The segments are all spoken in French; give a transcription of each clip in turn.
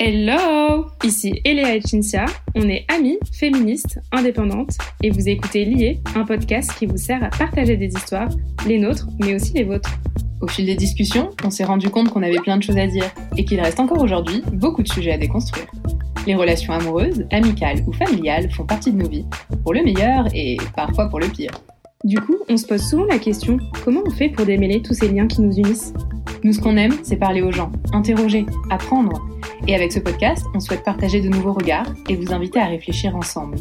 Hello Ici Eléa et Cinzia, on est amies, féministes, indépendantes, et vous écoutez Lié, un podcast qui vous sert à partager des histoires, les nôtres, mais aussi les vôtres. Au fil des discussions, on s'est rendu compte qu'on avait plein de choses à dire, et qu'il reste encore aujourd'hui beaucoup de sujets à déconstruire. Les relations amoureuses, amicales ou familiales font partie de nos vies, pour le meilleur et parfois pour le pire. Du coup, on se pose souvent la question, comment on fait pour démêler tous ces liens qui nous unissent? Nous, ce qu'on aime, c'est parler aux gens, interroger, apprendre. Et avec ce podcast, on souhaite partager de nouveaux regards et vous inviter à réfléchir ensemble.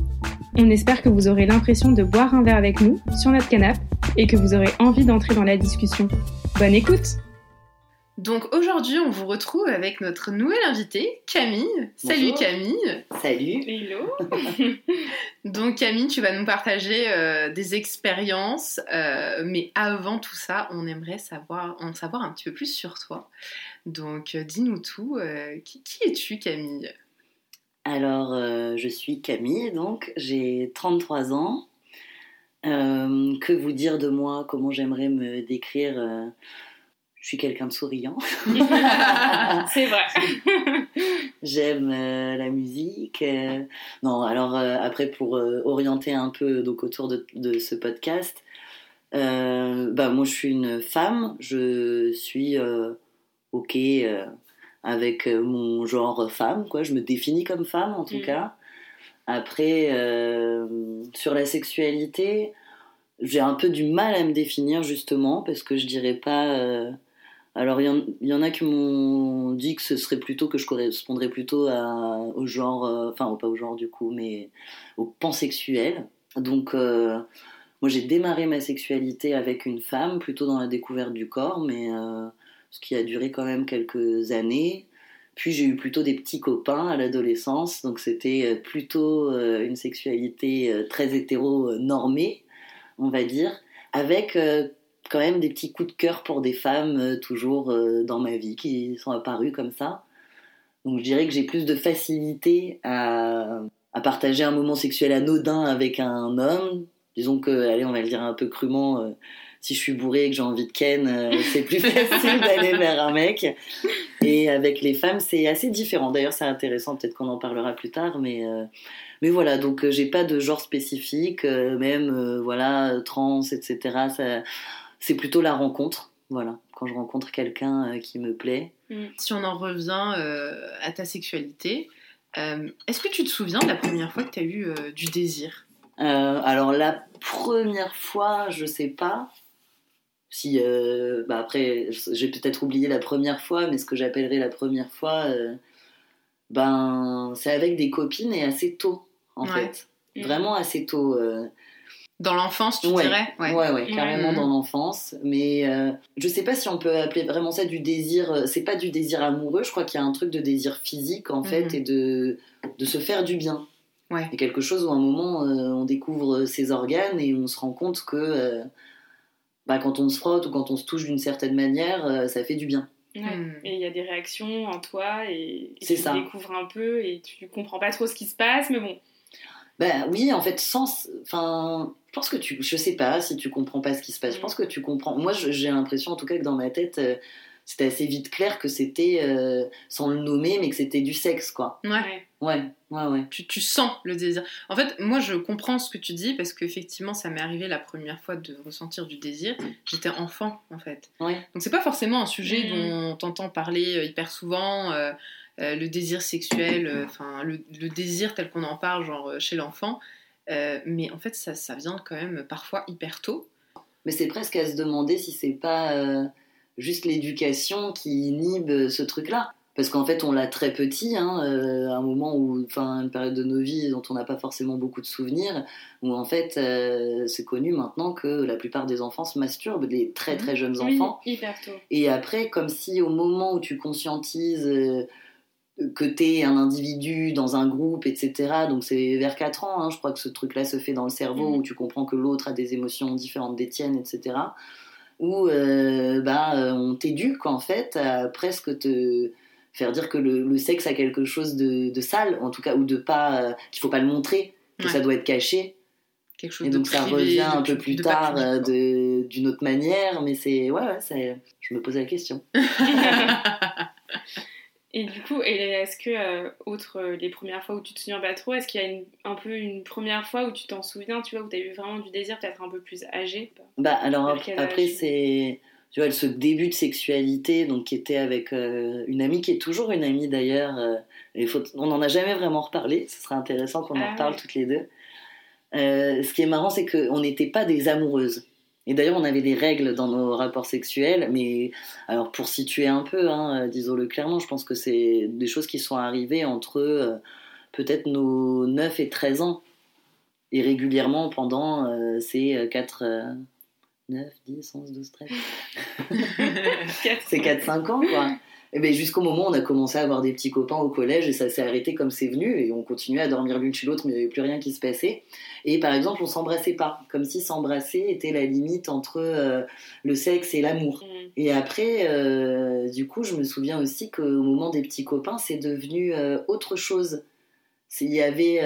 On espère que vous aurez l'impression de boire un verre avec nous sur notre canapé et que vous aurez envie d'entrer dans la discussion. Bonne écoute Donc aujourd'hui, on vous retrouve avec notre nouvelle invitée, Camille. Salut Bonjour. Camille. Salut. Hello Donc Camille, tu vas nous partager euh, des expériences, euh, mais avant tout ça, on aimerait savoir, en savoir un petit peu plus sur toi. Donc euh, dis-nous tout. euh, qui, qui es-tu Camille? Alors, euh, je suis Camille, donc j'ai 33 ans. Euh, que vous dire de moi? Comment j'aimerais me décrire? Euh, Je suis quelqu'un de souriant. C'est vrai J'aime euh, la musique. euh, Non, alors euh, après, pour orienter un peu donc, autour de, de ce podcast, bah, moi je suis une femme. Je suis OK avec mon genre femme. Quoi. Je me définis comme femme en tout Mhm. cas. Après, sur la sexualité, j'ai un peu du mal à me définir justement parce que je dirais pas. Alors, il y, en- a qui m'ont dit que ce serait plutôt que je correspondrais plutôt au genre, euh, enfin, pas au genre du coup, mais au pansexuel. Donc, euh, moi, j'ai démarré ma sexualité avec une femme, plutôt dans la découverte du corps, mais euh, ce qui a duré quand même quelques années. Puis j'ai eu plutôt des petits copains à l'adolescence, donc c'était plutôt une sexualité très hétéro-normée, on va dire, avec quand même des petits coups de cœur pour des femmes euh, toujours euh, dans ma vie qui sont apparues comme ça. Donc je dirais que j'ai plus de facilité à, à partager un moment sexuel anodin avec un homme. Disons que, allez, on va le dire un peu crûment, euh, si je suis bourré et que j'ai envie de ken, euh, c'est plus facile d'aller vers un mec. Et avec les femmes, c'est assez différent. D'ailleurs, c'est intéressant, peut-être qu'on en parlera plus tard, mais, euh, mais voilà, donc j'ai pas de genre spécifique, même, voilà, trans, etc. Ça, c'est plutôt la rencontre, voilà, quand je rencontre quelqu'un euh, qui me plaît. Si on en revient euh, à ta sexualité, euh, est-ce que tu te souviens de la première fois que tu as eu euh, du désir? Alors la première fois, je sais pas. Si, bah après, j'ai peut-être oublié la première fois, mais ce que j'appellerais la première fois, ben, c'est avec des copines et assez tôt, en Ouais. fait. Mm. Vraiment assez tôt. Euh, Dans l'enfance, tu ouais, dirais? Ouais, ouais, carrément Mhm. dans l'enfance. Mais euh, je sais pas si on peut appeler vraiment ça du désir. euh, C'est pas du désir amoureux, je crois qu'il y a un truc de désir physique, en fait, Mhm. et de, de se faire du bien. Ouais. C'est quelque chose où à un moment euh, on découvre ses organes et on se rend compte que euh, bah, quand on se frotte ou quand on se touche d'une certaine manière, euh, ça fait du bien. Ouais. Hmm. Et il y a des réactions en toi et, et C'est tu ça. découvres un peu et tu comprends pas trop ce qui se passe, mais bon. Bah oui, en fait, sans. Enfin, pense que tu. Je sais pas si tu comprends pas ce qui se passe. Je Mm. pense que tu comprends. Moi, j'ai l'impression, en tout cas, que dans ma tête, euh, c'était assez vite clair que c'était, euh, sans le nommer, mais que c'était du sexe, quoi. Ouais. Ouais. Ouais, ouais. Tu, tu sens le désir. En fait, moi, je comprends ce que tu dis parce qu'effectivement, ça m'est arrivé la première fois de ressentir du désir. J'étais enfant, en fait. Ouais. Donc, c'est pas forcément un sujet Mhm. dont on t'entend parler euh, hyper souvent. euh, euh, le désir sexuel, euh, enfin, le, le désir tel qu'on en parle, genre euh, chez l'enfant. Euh, mais en fait, ça, ça vient quand même parfois hyper tôt. Mais c'est presque à se demander si c'est pas euh, juste l'éducation qui inhibe ce truc-là. Parce qu'en fait, on l'a très petit, hein, euh, à un moment où, enfin, une période de nos vies dont on n'a pas forcément beaucoup de souvenirs, où en fait, euh, c'est connu maintenant que la plupart des enfants se masturbent, des très très jeunes Oui, enfants. hyper tôt. Et après, comme si au moment où tu conscientises euh, que t'es un individu dans un groupe, etc., donc c'est vers 4 ans, hein, je crois que ce truc-là se fait dans le cerveau, Mhm. où tu comprends que l'autre a des émotions différentes des tiennes, etc., où euh, bah, euh, on t'éduque en fait à presque te faire dire que le, le sexe a quelque chose de, de sale, en tout cas, ou de pas, euh, qu'il faut pas le montrer, que Ouais. ça doit être caché. Quelque chose Et de donc ça privé, revient un peu plus de tard euh, d'une autre manière, mais c'est ouais, ouais je me posais la question. Et du coup, est-ce que, euh, outre euh, les premières fois où tu te souviens pas trop, est-ce qu'il y a une, un peu une première fois où tu t'en souviens, tu vois, où tu as eu vraiment du désir, peut-être un peu plus âgé Bah, alors après, c'est. Tu vois, ce début de sexualité, donc qui était avec euh, une amie, qui est toujours une amie d'ailleurs. faut, on n'en a jamais vraiment reparlé, ce serait intéressant qu'on en ah reparle toutes les deux. ce qui est marrant, c'est qu'on n'était pas des amoureuses. Et d'ailleurs, on avait des règles dans nos rapports sexuels, mais alors pour situer un peu, hein, euh, disons-le clairement, je pense que c'est des choses qui sont arrivées entre euh, peut-être nos 9 et 13 ans, et régulièrement pendant euh, ces 4, 9, 10, 11, 12, 13. c'est 4-5 ans, quoi. Et ben jusqu'au moment où on a commencé à avoir des petits copains au collège et ça s'est arrêté comme c'est venu et on continuait à dormir l'une chez l'autre mais il n'y avait plus rien qui se passait. Et par exemple, on s'embrassait pas, comme si s'embrasser était la limite entre euh, le sexe et l'amour. Mm. Et après, euh, du coup, je me souviens aussi qu'au moment des petits copains, c'est devenu euh, autre chose. Il y avait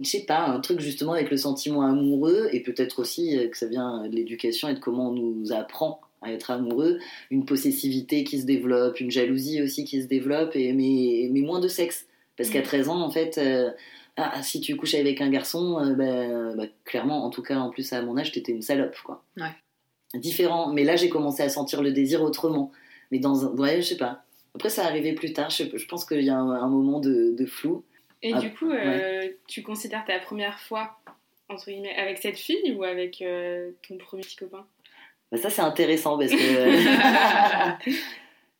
je sais pas, un truc justement avec le sentiment amoureux et peut-être aussi que ça vient de l'éducation et de comment on nous apprend à être amoureux, une possessivité qui se développe, une jalousie aussi qui se développe, et, mais, mais moins de sexe. Parce qu'à 13 mm. ans, en fait, euh, ah, si tu couches avec un garçon, euh, bah, bah, clairement, en tout cas, en plus à mon âge, t'étais une salope, quoi. Ouais. Différent. Mais là, j'ai commencé à sentir le désir autrement. Mais dans un... Ouais, je sais pas. Après, ça arrivait plus tard. Je, je pense qu'il y a un, moment de, de, flou. Et du coup, euh, tu considères ta première fois, entre guillemets, avec cette fille ou avec ton premier petit copain? Bah, ça, c'est intéressant parce que.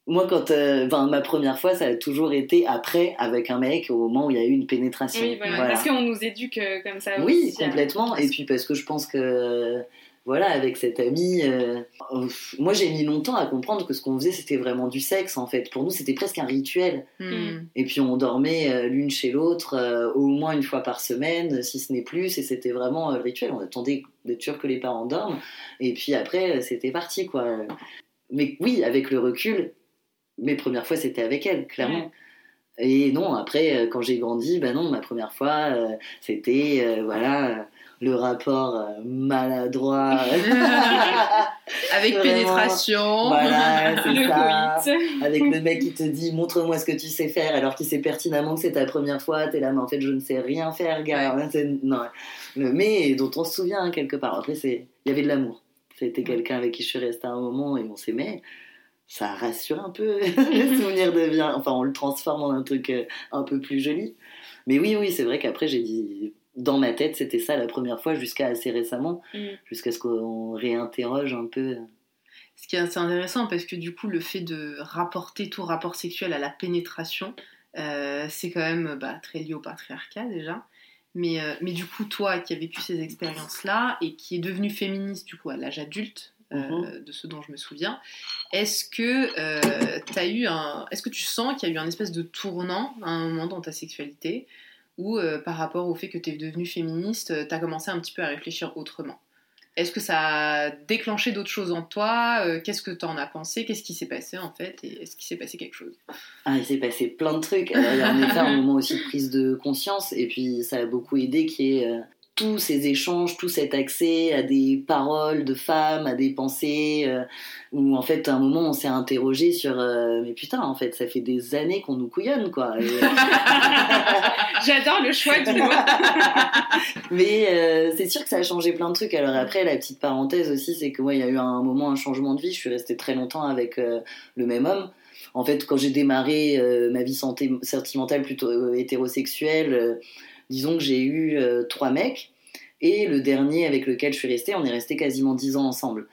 Moi, quand, euh, ma première fois, ça a toujours été après avec un mec au moment où il y a eu une pénétration. Oui, parce qu'on nous éduque euh, comme ça. Oui, complètement. Et puis parce que je pense que voilà, avec cette amie, euh, moi j'ai mis longtemps à comprendre que ce qu'on faisait c'était vraiment du sexe en fait. Pour nous c'était presque un rituel. Hmm. Et puis on dormait euh, l'une chez l'autre euh, au moins une fois par semaine, si ce n'est plus, et c'était vraiment le rituel. On attendait d'être sûr que les parents dorment, et puis après c'était parti quoi. Mais oui, avec le recul, mes premières fois c'était avec elle, clairement. Et non, après, quand j'ai grandi, ben non, ma première fois, c'était, voilà, le rapport euh, maladroit. Avec pénétration. Voilà, c'est ça. Avec le mec qui te dit montre-moi ce que tu sais faire alors qu'il sait pertinemment que c'est ta première fois. T'es là, mais en fait, je ne sais rien faire, gars. Non. Mais dont on se souvient hein, quelque part. Après, il y avait de l'amour. C'était quelqu'un avec qui je suis restée un moment et on s'aimait. Ça rassure un peu. le souvenir devient. Enfin, on le transforme en un truc euh, un peu plus joli. Mais oui, oui, c'est vrai qu'après, j'ai dit dans ma tête, c'était ça la première fois jusqu'à assez récemment, mm. jusqu'à ce qu'on réinterroge un peu. Ce qui est assez intéressant parce que du coup, le fait de rapporter tout rapport sexuel à la pénétration, euh, c'est quand même bah, très lié au patriarcat déjà. Mais, euh, mais du coup, toi qui as vécu ces expériences-là et qui est devenue féministe du coup à l'âge adulte, euh, mm-hmm. de ce dont je me souviens. Est-ce que as eu un, est-ce que tu sens qu'il y a eu un espèce de tournant à un moment dans ta sexualité? Ou euh, par rapport au fait que tu es devenue féministe, euh, tu as commencé un petit peu à réfléchir autrement Est-ce que ça a déclenché d'autres choses en toi euh, Qu'est-ce que tu en as pensé Qu'est-ce qui s'est passé en fait est-ce qu'il s'est passé quelque chose? Ah, Il s'est passé plein de trucs. il y a en effet un moment aussi de prise de conscience et puis ça a beaucoup aidé qui est tous ces échanges, tout cet accès à des paroles de femmes, à des pensées, euh, où en fait à un moment on s'est interrogé sur euh, mais putain en fait ça fait des années qu'on nous couillonne quoi. J'adore le choix du mot. mais euh, c'est sûr que ça a changé plein de trucs. Alors après la petite parenthèse aussi c'est que moi il y a eu un moment un changement de vie. Je suis restée très longtemps avec le même homme. En fait quand j'ai démarré ma vie santé, sentimentale plutôt hétérosexuelle disons que j'ai eu euh, trois mecs, et le dernier avec lequel je suis restée, on est resté quasiment dix ans ensemble.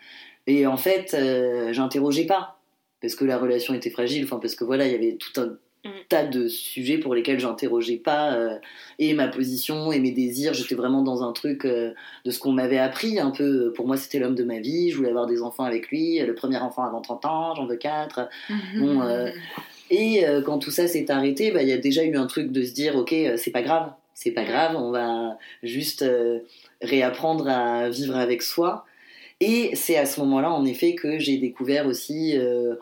Et en fait, euh, j'interrogeais pas, parce que la relation était fragile, enfin parce que voilà, il y avait tout un mm. tas de sujets pour lesquels j'interrogeais pas euh, et ma position et mes désirs j'étais vraiment dans un truc de ce qu'on m'avait appris un peu pour moi c'était l'homme de ma vie je voulais avoir des enfants avec lui le premier enfant avant 30 ans j'en veux quatre mm-hmm. et quand tout ça s'est arrêté bah, il y a déjà eu un truc de se dire ok c'est pas grave c'est pas grave, on va juste euh, réapprendre à vivre avec soi. Et c'est à ce moment-là, en effet, que j'ai découvert aussi, euh,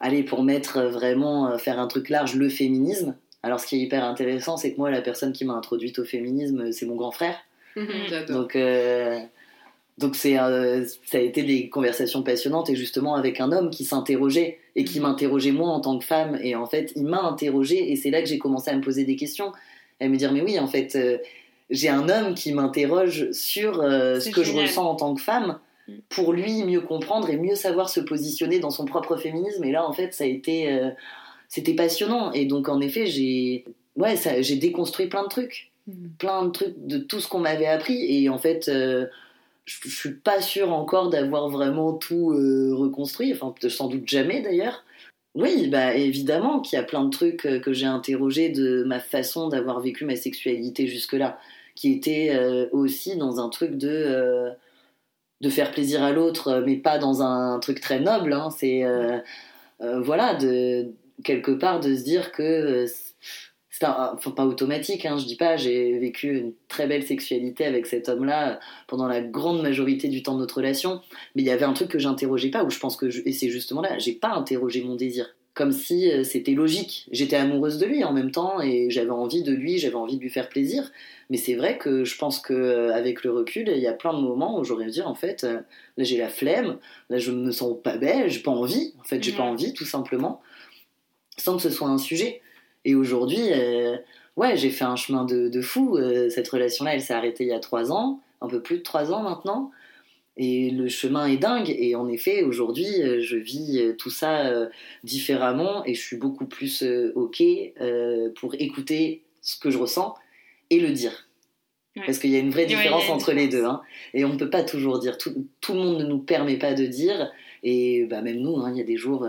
allez, pour mettre vraiment, euh, faire un truc large, le féminisme. Alors, ce qui est hyper intéressant, c'est que moi, la personne qui m'a introduite au féminisme, c'est mon grand frère. Mhm. Donc, Donc c'est euh, ça a été des conversations passionnantes et justement avec un homme qui s'interrogeait et qui Mhm. m'interrogeait moi en tant que femme et en fait il m'a interrogée et c'est là que j'ai commencé à me poser des questions à me dire mais oui en fait euh, j'ai un homme qui m'interroge sur euh, ce que je ressens en tant que femme Mm. pour lui mieux comprendre et mieux savoir se positionner dans son propre féminisme. Et là en fait ça a été euh, c'était passionnant. Et donc en effet j'ai ouais ça j'ai déconstruit plein de trucs. Plein de trucs de tout ce qu'on m'avait appris. Et en fait je, je suis pas sûre encore d'avoir vraiment tout reconstruit. Enfin sans doute jamais d'ailleurs oui bah évidemment qu'il y a plein de trucs euh, que j'ai interrogés de ma façon d'avoir vécu ma sexualité jusque là qui était euh, aussi dans un truc de euh, faire plaisir à l'autre mais pas dans un truc très noble hein. c'est voilà de quelque part de se dire que c'est un- enfin, pas automatique, hein, je dis pas, j'ai vécu une très belle sexualité avec cet homme-là pendant la grande majorité du temps de notre relation, mais il y avait un truc que j'interrogeais pas, où je pense que, je- et c'est justement là, j'ai pas interrogé mon désir, comme si euh, c'était logique. J'étais amoureuse de lui en même temps, et j'avais envie de lui, j'avais envie de lui faire plaisir, mais c'est vrai que je pense que euh, avec le recul, il y a plein de moments où j'aurais dit, en fait, euh, là j'ai la flemme, là je me sens pas belle, j'ai pas envie, en fait j'ai pas Ouais. envie, tout simplement, sans que ce soit un sujet. Et aujourd'hui, euh, ouais, j'ai fait un chemin de, de fou. Euh, cette relation-là, elle s'est arrêtée il y a trois ans, un peu plus de trois ans maintenant. Et le chemin est dingue. Et en effet, aujourd'hui, euh, je vis tout ça euh, différemment et je suis beaucoup plus OK pour écouter ce que je ressens et le dire. Ouais. Parce qu'il y a une vraie différence entre les deux. hein. Et on ne peut pas toujours dire. Tout, tout le monde ne nous permet pas de dire. Et bah, même nous, hein, il y a des jours,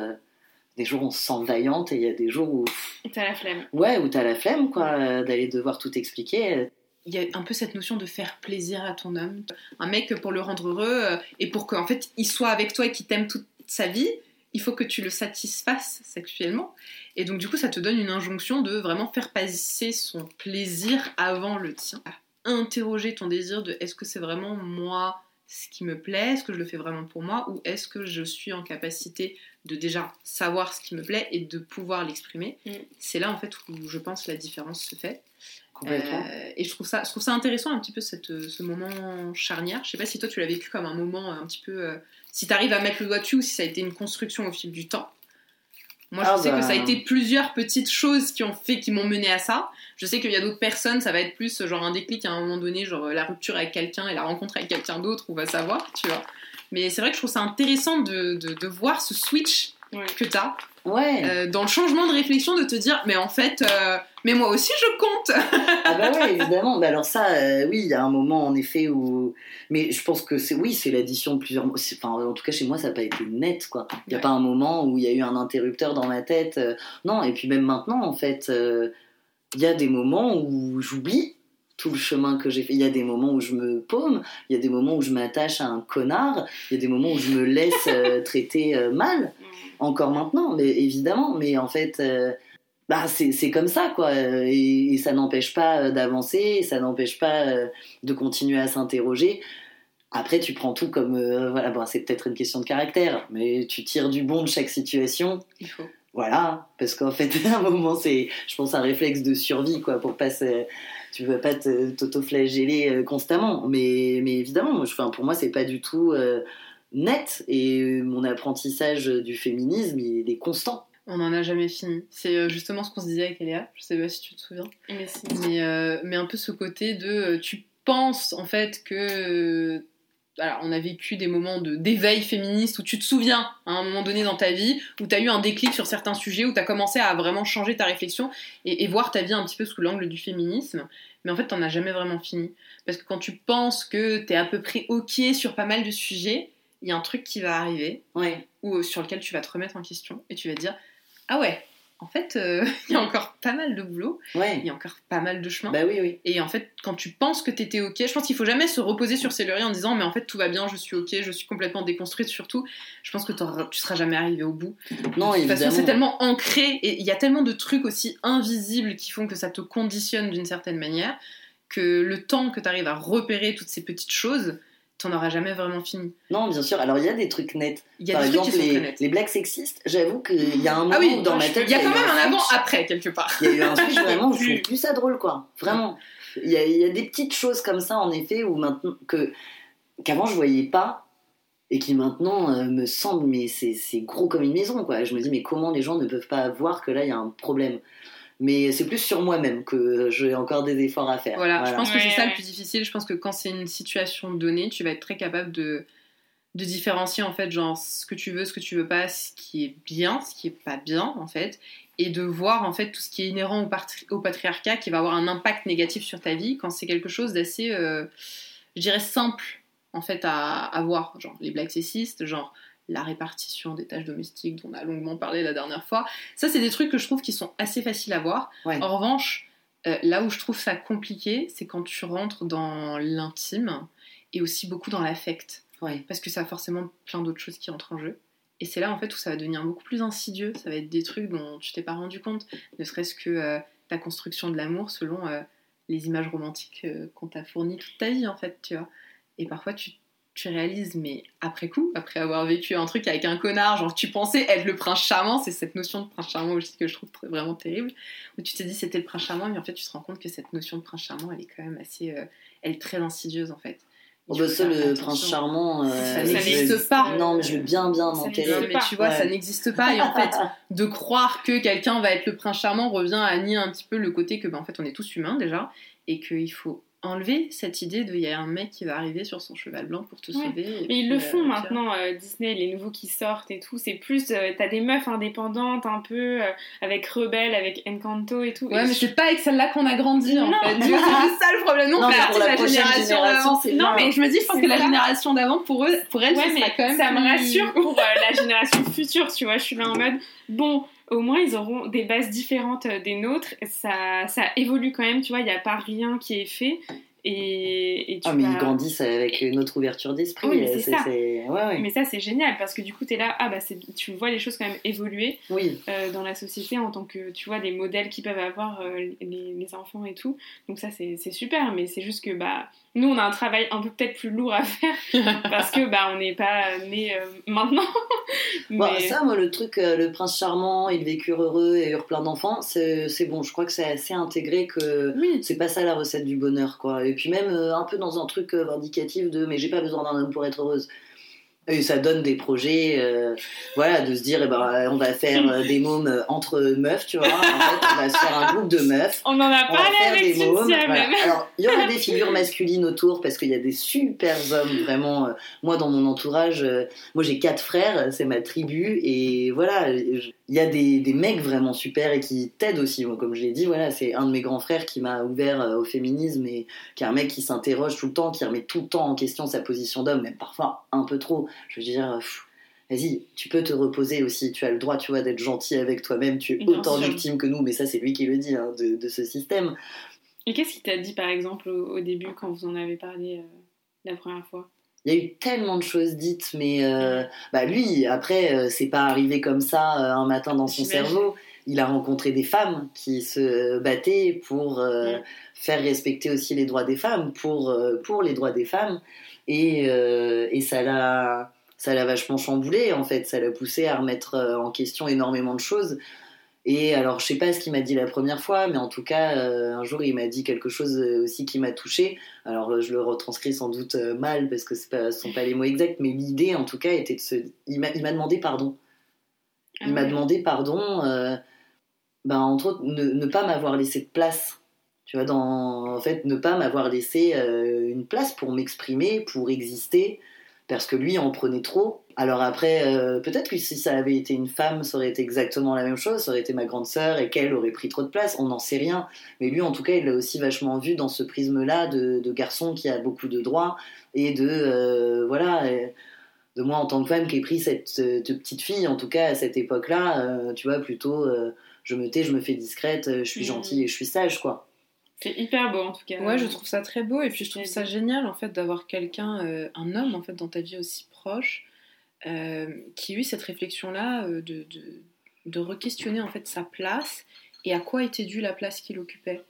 des jours où on se sent vaillante et il y a des jours où Et t'as la flemme. Ouais, où t'as la flemme, quoi, d'aller devoir tout expliquer. Il y a un peu cette notion de faire plaisir à ton homme. Un mec, pour le rendre heureux euh, et pour qu'en fait il soit avec toi et qu'il t'aime toute sa vie, il faut que tu le satisfasses sexuellement. Et donc, du coup, ça te donne une injonction de vraiment faire passer son plaisir avant le tien. Interroger ton désir de est-ce que c'est vraiment moi ce qui me plaît, est-ce que je le fais vraiment pour moi, ou est-ce que je suis en capacité de déjà savoir ce qui me plaît et de pouvoir l'exprimer. Mm. C'est là en fait où je pense la différence se fait. Complètement. Euh, et je trouve, ça, je trouve ça intéressant un petit peu cette, euh, ce moment charnière. Je sais pas si toi tu l'as vécu comme un moment euh, un petit peu. euh, si tu arrives à mettre le doigt dessus ou si ça a été une construction au fil du temps. Moi je Ah sais bah. que ça a été plusieurs petites choses qui ont fait, qui m'ont mené à ça. Je sais qu'il y a d'autres personnes, ça va être plus genre un déclic à un moment donné, genre la rupture avec quelqu'un et la rencontre avec quelqu'un d'autre, on va savoir, tu vois. Mais c'est vrai que je trouve ça intéressant de, de, de voir ce switch Ouais. que tu as Ouais. euh, dans le changement de réflexion de te dire mais en fait euh, mais moi aussi je compte Ah bah ouais, évidemment. Bah alors ça, euh, oui, il y a un moment en effet où. Mais je pense que c'est oui, c'est l'addition de plusieurs. Enfin, en tout cas chez moi, ça n'a pas été net, quoi. Il n'y a Ouais. pas un moment où il y a eu un interrupteur dans ma tête. Non, et puis même maintenant, en fait, il y a des moments où j'oublie tout le chemin que j'ai fait. Il y a des moments où je me paume, il y a des moments où je m'attache à un connard, il y a des moments où je me laisse euh, traiter euh, mal. encore maintenant, mais évidemment, mais en fait, euh, bah, c'est comme ça, quoi. Et, et ça n'empêche pas d'avancer, ça n'empêche pas de continuer à s'interroger. Après, tu prends tout comme. voilà, bon, c'est peut-être une question de caractère, mais tu tires du bon de chaque situation. il faut Voilà, parce qu'en fait, à un moment, c'est, je pense, un réflexe de survie, quoi, pour pas se, tu veux pas te- t'auto-flageller euh, constamment. Mais, mais évidemment, moi, je, enfin, pour moi, c'est pas du tout euh, net. Et euh, mon apprentissage du féminisme, il est constant. on n'en a jamais fini c'est justement ce qu'on se disait avec Eléa je sais pas si tu te souviens Mais si. mais, euh, mais un peu ce côté de tu penses en fait que euh, alors, on a vécu des moments de d'éveil féministe où tu te souviens à un moment donné dans ta vie où tu as eu un déclic sur certains sujets où tu as commencé à vraiment changer ta réflexion et, et voir ta vie un petit peu sous l'angle du féminisme mais en fait t'en as jamais vraiment fini parce que quand tu penses que tu es à peu près ok sur pas mal de sujets il y a un truc qui va arriver Ouais. ou euh, sur lequel tu vas te remettre en question et tu vas te dire ah ouais en fait euh, il y a encore pas mal de boulot Ouais. il y a encore pas mal de chemin Bah oui, oui. et en fait quand tu penses que t'étais ok je pense qu'il faut jamais se reposer sur ses lauriers en disant mais en fait tout va bien je suis ok je suis complètement déconstruite surtout je pense que tu seras jamais arrivé au bout Non, de toute façon c'est tellement ancré et il y a tellement de trucs aussi invisibles qui font que ça te conditionne d'une certaine manière que le temps que tu arrives à repérer toutes ces petites choses t'en auras jamais vraiment fini Non, bien sûr. Alors, il y a des trucs nets. il y a Par des trucs exemple, qui sont très les, nets les blagues sexistes, j'avoue qu'il y a un moment ah oui où dans ma tête. il y a quand eu même un avant après quelque part Il y a eu un switch vraiment, je trouve plus ça drôle, quoi. Vraiment. Il y, a, il y a des petites choses comme ça, en effet, où maintenant que qu'avant je voyais pas et qui maintenant euh, me semble mais c'est c'est gros comme une maison quoi. Je me dis mais comment les gens ne peuvent pas voir que là il y a un problème? Mais c'est plus sur moi-même que j'ai encore des efforts à faire. Voilà, je pense que c'est ça le plus difficile. Je pense que quand c'est une situation donnée, tu vas être très capable de, de différencier en fait, genre ce que tu veux, ce que tu veux pas, ce qui est bien, ce qui est pas bien en fait, et de voir en fait tout ce qui est inhérent au, patri- au patriarcat qui va avoir un impact négatif sur ta vie quand c'est quelque chose d'assez, euh, je dirais, simple en fait à, à voir. Genre les blagues sexistes, genre la répartition des tâches domestiques dont on a longuement parlé la dernière fois. Ça, c'est des trucs que je trouve qui sont assez faciles à voir. Ouais. En revanche, euh, là où je trouve ça compliqué, c'est quand tu rentres dans l'intime et aussi beaucoup dans l'affect. Ouais. Parce que ça a forcément plein d'autres choses qui entrent en jeu. Et c'est là en fait où ça va devenir beaucoup plus insidieux. Ça va être des trucs dont tu t'es pas rendu compte, ne serait-ce que euh, ta construction de l'amour selon euh, les images romantiques euh, qu'on t'a fournies toute ta vie en fait, tu vois. Et parfois tu, tu réalises, mais après coup, après avoir vécu un truc avec un connard, genre tu pensais être le prince charmant, c'est cette notion de prince charmant aussi que je trouve très- vraiment terrible, où tu t'es dit c'était le prince charmant, mais en fait tu te rends compte que cette notion de prince charmant, elle est quand même assez, euh, elle est très insidieuse en fait. Oh, bah, ça, le attention. prince charmant. euh, Ça n'existe pas. Non, mais je veux bien, bien m'enterrer. mais tu vois, Ouais. ça n'existe pas. Et en fait, de croire que quelqu'un va être le prince charmant revient à nier un petit peu le côté que, ben, en fait, on est tous humains déjà. Et qu'il faut enlever cette idée de il y a un mec qui va arriver sur son cheval blanc pour te Ouais. sauver. et Mais ils le euh, font vois. maintenant, euh, Disney, les nouveaux qui sortent et tout. C'est plus, euh, t'as des meufs indépendantes un peu, euh, avec Rebelle, avec Encanto et tout. Ouais, Et mais je- c'est pas avec celle-là qu'on a grandi en Non. fait. Tu vois, C'est juste ça le problème. Non, Non, on fait mais pour la la génération génération, Non, bien. mais je me dis, je pense que la génération d'avant, pour eux, pour elle, Ouais, mais sera quand même. ça me rassure pour euh, la génération future, tu vois. Je suis là en mode, bon, au moins ils auront des bases différentes euh, des nôtres. Ça, ça évolue quand même, tu vois. Il n'y a pas rien qui est fait. Et, et tu Ah, mais vas- ils grandissent avec notre ouverture d'esprit. Oui, mais c'est ça. Ouais, ouais. Mais ça, c'est génial parce que du coup, t'es là, ah bah, tu vois les choses quand même évoluer Oui. euh, dans la société en tant que, tu vois, des modèles qui peuvent avoir euh, les, les enfants et tout. Donc, ça, c'est c'est super, mais c'est juste que, bah, nous, on a un travail un peu peut-être plus lourd à faire parce que, bah, on n'est pas né euh, maintenant. mais... Bon, ça, moi, le truc, euh, le prince charmant, ils vécurent heureux et eurent plein d'enfants, c'est c'est bon. Je crois que c'est assez intégré que Oui, c'est pas ça la recette du bonheur, quoi. Et puis même euh, un peu dans un truc euh, vindicatif de mais j'ai pas besoin d'un homme pour être heureuse. Et ça donne des projets, euh, voilà, de se dire, eh ben, on va faire euh, des mômes euh, entre meufs, tu vois. En fait, on va se faire un groupe de meufs. on en a faire avec des mômes. Cynthia voilà. même. Alors, il y aura des figures masculines autour parce qu'il y a des super hommes, vraiment. Moi, dans mon entourage, euh, moi j'ai quatre frères, c'est ma tribu, et voilà, il y a des, des mecs vraiment super et qui t'aident aussi. Moi, comme je l'ai dit, voilà, c'est un de mes grands frères qui m'a ouvert au féminisme et qui est un mec qui s'interroge tout le temps, qui remet tout le temps en question sa position d'homme, même parfois un peu trop. Je veux dire. pff, Vas-y, tu peux te reposer aussi, tu as le droit, tu vois, d'être gentil avec toi-même, tu es Bien autant sûr. victime que nous, mais ça c'est lui qui le dit, hein, de, de ce système. Et qu'est-ce qu'il t'a dit, par exemple, au, au début quand vous en avez parlé euh, la première fois? Il y a eu tellement de choses dites, mais euh, bah lui, après, euh, c'est pas arrivé comme ça euh, un matin dans son cerveau. Il a rencontré des femmes qui se battaient pour euh, faire respecter aussi les droits des femmes, pour, euh, pour les droits des femmes. Et, euh, et ça l'a ça l'a vachement chamboulé, en fait. Ça l'a poussé à remettre euh, en question énormément de choses. Et alors, je sais pas ce qu'il m'a dit la première fois, mais en tout cas, euh, un jour, il m'a dit quelque chose aussi qui m'a touchée. Alors, je le retranscris sans doute mal parce que ce ne sont pas les mots exacts, mais l'idée, en tout cas, était de se. Il m'a demandé pardon. Il Ah m'a demandé pardon, euh, ben, entre autres, ne, ne pas m'avoir laissé de place. Tu vois, dans, en fait, ne pas m'avoir laissé euh, une place pour m'exprimer, pour exister, parce que lui en prenait trop. Alors après, euh, peut-être que si ça avait été une femme, ça aurait été exactement la même chose, ça aurait été ma grande sœur et qu'elle aurait pris trop de place, on n'en sait rien. Mais lui, en tout cas, il l'a aussi vachement vu dans ce prisme-là de, de garçon qui a beaucoup de droits et de, euh, voilà, de moi en tant que femme qui ai pris cette, cette petite fille, en tout cas à cette époque-là, euh, tu vois, plutôt euh, je me tais, je me fais discrète, je suis Mhm. gentille et je suis sage, quoi. C'est hyper beau en tout cas. Ouais, je trouve ça très beau et puis je trouve ça génial en fait d'avoir quelqu'un, euh, un homme en fait dans ta vie aussi proche, euh, qui a eu cette réflexion-là euh, de, de, de re-questionner en fait sa place et à quoi était due la place qu'il occupait.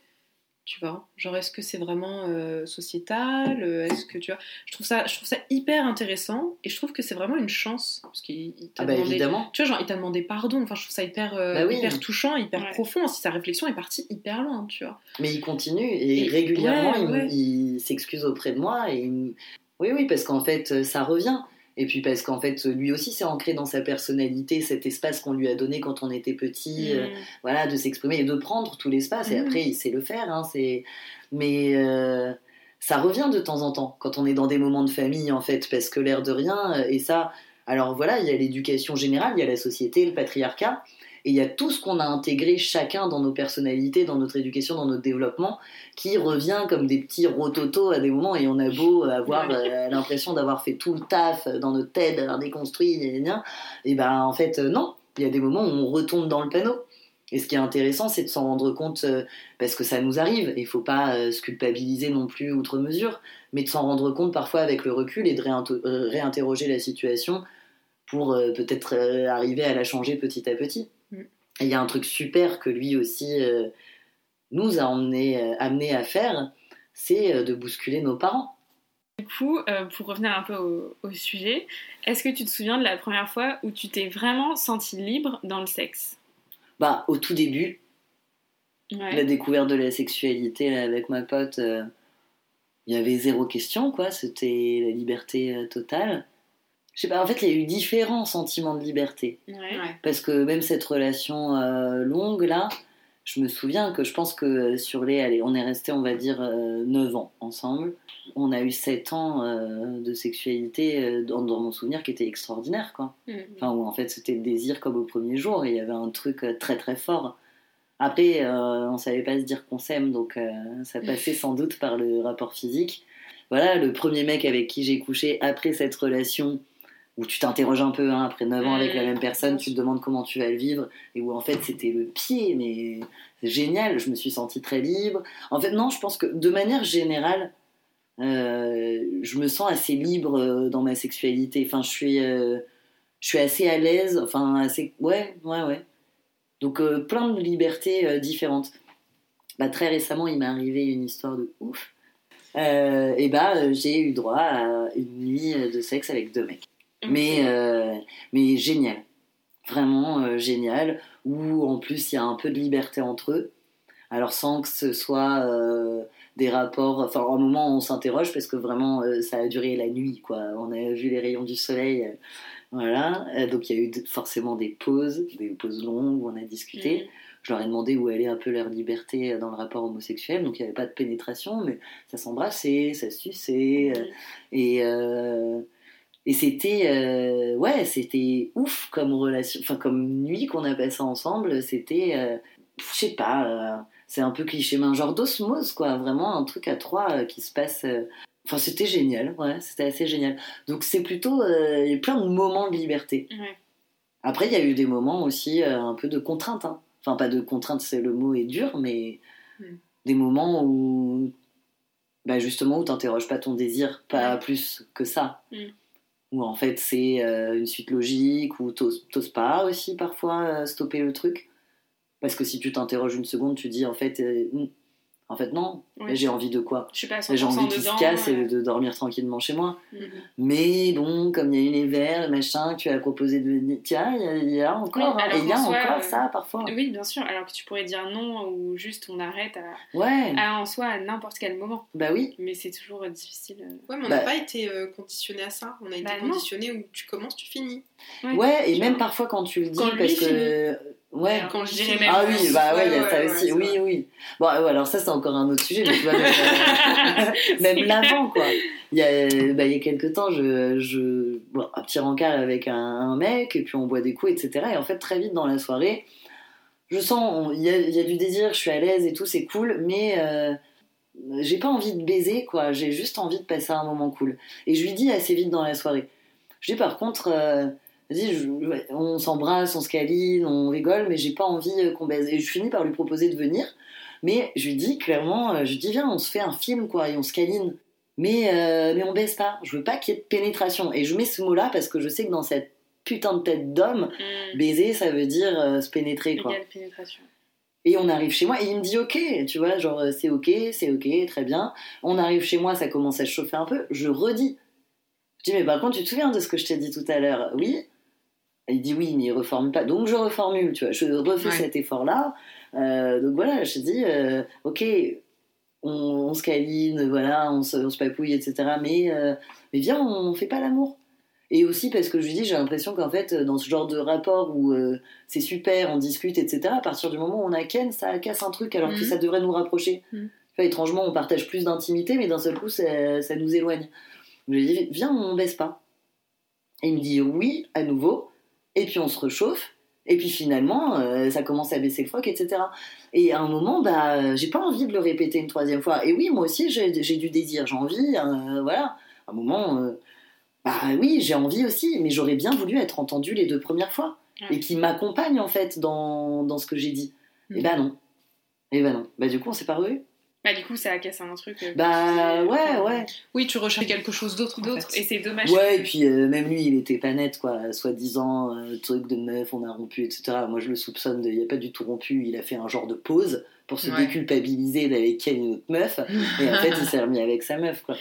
Tu vois, genre est-ce que c'est vraiment euh, sociétal euh, Est-ce que tu vois Je trouve ça, je trouve ça hyper intéressant et je trouve que c'est vraiment une chance parce qu'il il t'a Ah bah demandé évidemment. tu vois, genre, il t'a demandé pardon. Enfin, je trouve ça hyper, euh, Bah oui. hyper touchant, hyper Ouais. profond. Aussi, sa réflexion est partie hyper loin, tu vois. Mais il continue et, Et- régulièrement ouais, il, me- ouais. il s'excuse auprès de moi et il, me- Oui, oui, parce qu'en fait, ça revient. Et puis parce qu'en fait, lui aussi, c'est ancré dans sa personnalité, cet espace qu'on lui a donné quand on était petit, euh, Mm. voilà, de s'exprimer et de prendre tout l'espace. Et Mhm. après, il sait le faire. Hein, c'est... Mais euh, ça revient de temps en temps quand on est dans des moments de famille, en fait, parce que l'air de rien, euh, et ça, alors voilà, il y a l'éducation générale, il y a la société, le patriarcat, et il y a tout ce qu'on a intégré chacun dans nos personnalités, dans notre éducation, dans notre développement, qui revient comme des petits rototos à des moments, et on a beau avoir euh, l'impression d'avoir fait tout le taf dans notre tête, d'avoir déconstruit, gna, et ben en fait, euh, non, il y a des moments où on retombe dans le panneau. Et ce qui est intéressant, c'est de s'en rendre compte, euh, parce que ça nous arrive, et il faut pas euh, se culpabiliser non plus outre mesure, mais de s'en rendre compte parfois avec le recul et de réinterroger la situation pour euh, peut-être arriver à la changer petit à petit. Il y a un truc super que lui aussi euh, nous a emmené, euh, amené à faire, c'est euh, de bousculer nos parents. Du coup, euh, pour revenir un peu au, au sujet, est-ce que tu te souviens de la première fois où tu t'es vraiment senti libre dans le sexe? Bah, au tout début, Ouais. la découverte de la sexualité là, avec ma pote, il y avait zéro question, quoi. C'était la liberté totale. Je sais pas, en fait, il y a eu différents sentiments de liberté. Ouais. Ouais. Parce que même cette relation euh, longue, là, je me souviens que je pense que euh, sur les. Allez, on est resté, on va dire, euh, 9 ans ensemble. On a eu 7 ans euh, de sexualité euh, dans, dans mon souvenir qui était extraordinaire, quoi. Mm. Enfin, où en fait, c'était le désir comme au premier jour, et il y avait un truc très très fort. Après, euh, on savait pas se dire qu'on s'aime, donc euh, ça passait sans doute par le rapport physique. Voilà, le premier mec avec qui j'ai couché après cette relation, où tu t'interroges un peu, hein, après 9 ans avec la même personne, tu te demandes comment tu vas le vivre, et où en fait c'était le pied, mais c'est génial, je me suis sentie très libre. En fait, non, je pense que de manière générale, euh, je me sens assez libre euh, dans ma sexualité. Enfin, je suis, euh, je suis assez à l'aise. Enfin, assez. Ouais, ouais, ouais. Donc, euh, plein de libertés différentes. Bah, très récemment, il m'est arrivé une histoire de ouf. Et bah, j'ai eu droit à une nuit de sexe avec deux mecs. Mais, euh, mais génial. Vraiment euh, génial. Où en plus, il y a un peu de liberté entre eux. Alors, sans que ce soit euh, des rapports. Enfin, à un moment, on s'interroge parce que vraiment, ça a duré la nuit, quoi. On a vu les rayons du soleil. voilà. Donc, il y a eu forcément des pauses, des pauses longues où on a discuté. Mm. Je leur ai demandé où allait un peu leur liberté dans le rapport homosexuel. Donc, il n'y avait pas de pénétration, mais ça s'embrassait, ça se suçait. euh, et, et c'était euh, ouais, c'était ouf comme relation, enfin comme nuit qu'on a passé ensemble. C'était, euh, je sais pas, euh, c'est un peu cliché, mais un genre d'osmose quoi, vraiment un truc à trois euh, qui se passe. Enfin, c'était génial, ouais, c'était assez génial. Donc c'est plutôt, il y a plein de moments de liberté. Ouais. Après, il y a eu des moments aussi un peu de contrainte. hein. Enfin, pas de contrainte, c'est le mot est dur, mais Mm. des moments où, bah, justement, où t'interroges pas ton désir, pas Mm. plus que ça. Où en fait, c'est euh, une suite logique, où t'oses pas aussi parfois euh, stopper le truc. Parce que si tu t'interroges une seconde, tu dis en fait, euh. En fait non, Ouais. j'ai envie de quoi? Je suis pas à J'ai 100% envie qu'il se casse et euh, de dormir tranquillement chez moi. mm. Mais bon, comme il y a eu les verres, le machin, tu as proposé de venir. Tiens, il y a- il y, a encore, Oui, hein, alors et il y a encore euh, ça parfois. Oui, bien sûr. Alors que tu pourrais dire non ou juste on arrête à, Ouais, à en soi à n'importe quel moment. bah oui. Mais c'est toujours difficile. euh. Ouais, mais on Bah- n'a pas été conditionné à ça. On a été Bah conditionné où tu commences, tu finis. Ouais, et même parfois quand tu le dis, Quand lui parce que. Ouais. Quand je dirais même Ah plus. oui, bah ouais, il y a Ouais, ça ouais, aussi. oui, oui. Bon, ouais, alors ça, c'est encore un autre sujet, mais tu vois, même, euh, même l'avant, quoi. Il y a, bah, il y a quelques temps, je, je, bon, un petit rencard avec un, un mec, et puis on boit des coups, etc. Et en fait, très vite dans la soirée, je sens, il y y a du désir, je suis à l'aise et tout, c'est cool, mais euh, j'ai pas envie de baiser, quoi. J'ai juste envie de passer un moment cool. Et je lui dis assez vite dans la soirée. Je dis par contre, euh, vas-y, je- on s'embrasse, on se câline, on rigole, mais j'ai pas envie euh, qu'on baise. Et je finis par lui proposer de venir. Mais je lui dis clairement, euh, je lui dis viens, on se fait un film quoi, et on se câline. Mais, euh, mais on baisse pas. Je veux pas qu'il y ait de pénétration. Et je mets ce mot-là parce que je sais que dans cette putain de tête d'homme, Mm. baiser, ça veut dire euh, se pénétrer quoi. Pénétration. Et on arrive chez moi et il me dit ok, tu vois, genre c'est ok, c'est ok, très bien. On arrive chez moi, ça commence à chauffer un peu. Je redis. Je dis mais par contre, tu te souviens de ce que je t'ai dit tout à l'heure? Oui. Il dit oui, mais il reformule pas. Donc je reformule, tu vois, je refais Ouais. cet effort-là. Euh, donc voilà, je dis euh, ok, on, on se câline, voilà, on se, on se papouille, etc. Mais, euh, mais viens, on fait pas l'amour. Et aussi parce que je lui dis, j'ai l'impression qu'en fait, dans ce genre de rapport où c'est super, on discute, etc., à partir du moment où on a Ken, ça casse un truc alors que Mhm. ça devrait nous rapprocher. Enfin, étrangement, on partage plus d'intimité, mais d'un seul coup, ça, ça nous éloigne. Je lui dis, viens, on baisse pas. Et il me dit oui, à nouveau. Et puis on se réchauffe. Et puis finalement, euh, ça commence à baisser le froc, etc. Et à un moment, bah, j'ai pas envie de le répéter une troisième fois. Et oui, moi aussi, j'ai du désir, j'ai envie, euh, voilà. À un moment, euh, bah oui, j'ai envie aussi, mais j'aurais bien voulu être entendue les deux premières fois. Ouais. Et qui m'accompagne en fait dans, dans ce que j'ai dit. Mm. Et bah non. Et bah non. Bah du coup, on s'est pas revus. Bah, du coup, ça a cassé un truc. euh, Bah ouais, ouais. Oui, tu recherches quelque chose d'autre. fait. Et c'est dommage. Ouais, et puis euh, même lui, il était pas net, quoi. Soi-disant, euh, truc de meuf, on a rompu, etc. Moi, je le soupçonne de. Il a pas du tout rompu, il a fait un genre de pause pour se Ouais. déculpabiliser d'aller ken une autre meuf. Et en fait, il s'est remis avec sa meuf, quoi.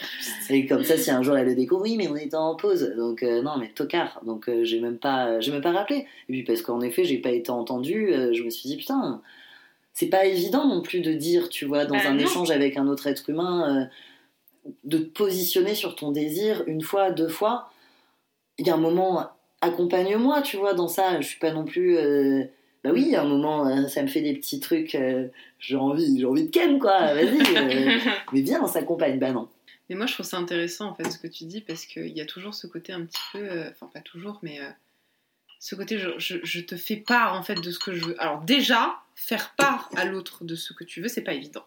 Et comme ça, si un jour elle le découvre, oui, mais on était en pause. Donc, euh, non, mais tocard. Donc, euh, j'ai même pas j'ai même pas rappelé. Et puis, parce qu'en effet, j'ai pas été entendue, euh, je me suis dit, putain, c'est pas évident non plus de dire, tu vois, dans Bah, un non. échange avec un autre être humain, euh, de te positionner sur ton désir une fois, deux fois. Il y a un moment, accompagne-moi, tu vois, dans ça. Je suis pas non plus. euh, Bah oui, il y a un moment, euh, ça me fait des petits trucs. euh, j'ai envie, j'ai envie de ken, quoi. Vas-y. mais viens, on s'accompagne. Bah non. Mais moi, je trouve ça intéressant en fait ce que tu dis parce qu'il y a toujours ce côté un petit peu, enfin pas toujours, mais ce côté je, je, je te fais part en fait de ce que je veux. Alors déjà, faire part à l'autre de ce que tu veux, c'est pas évident.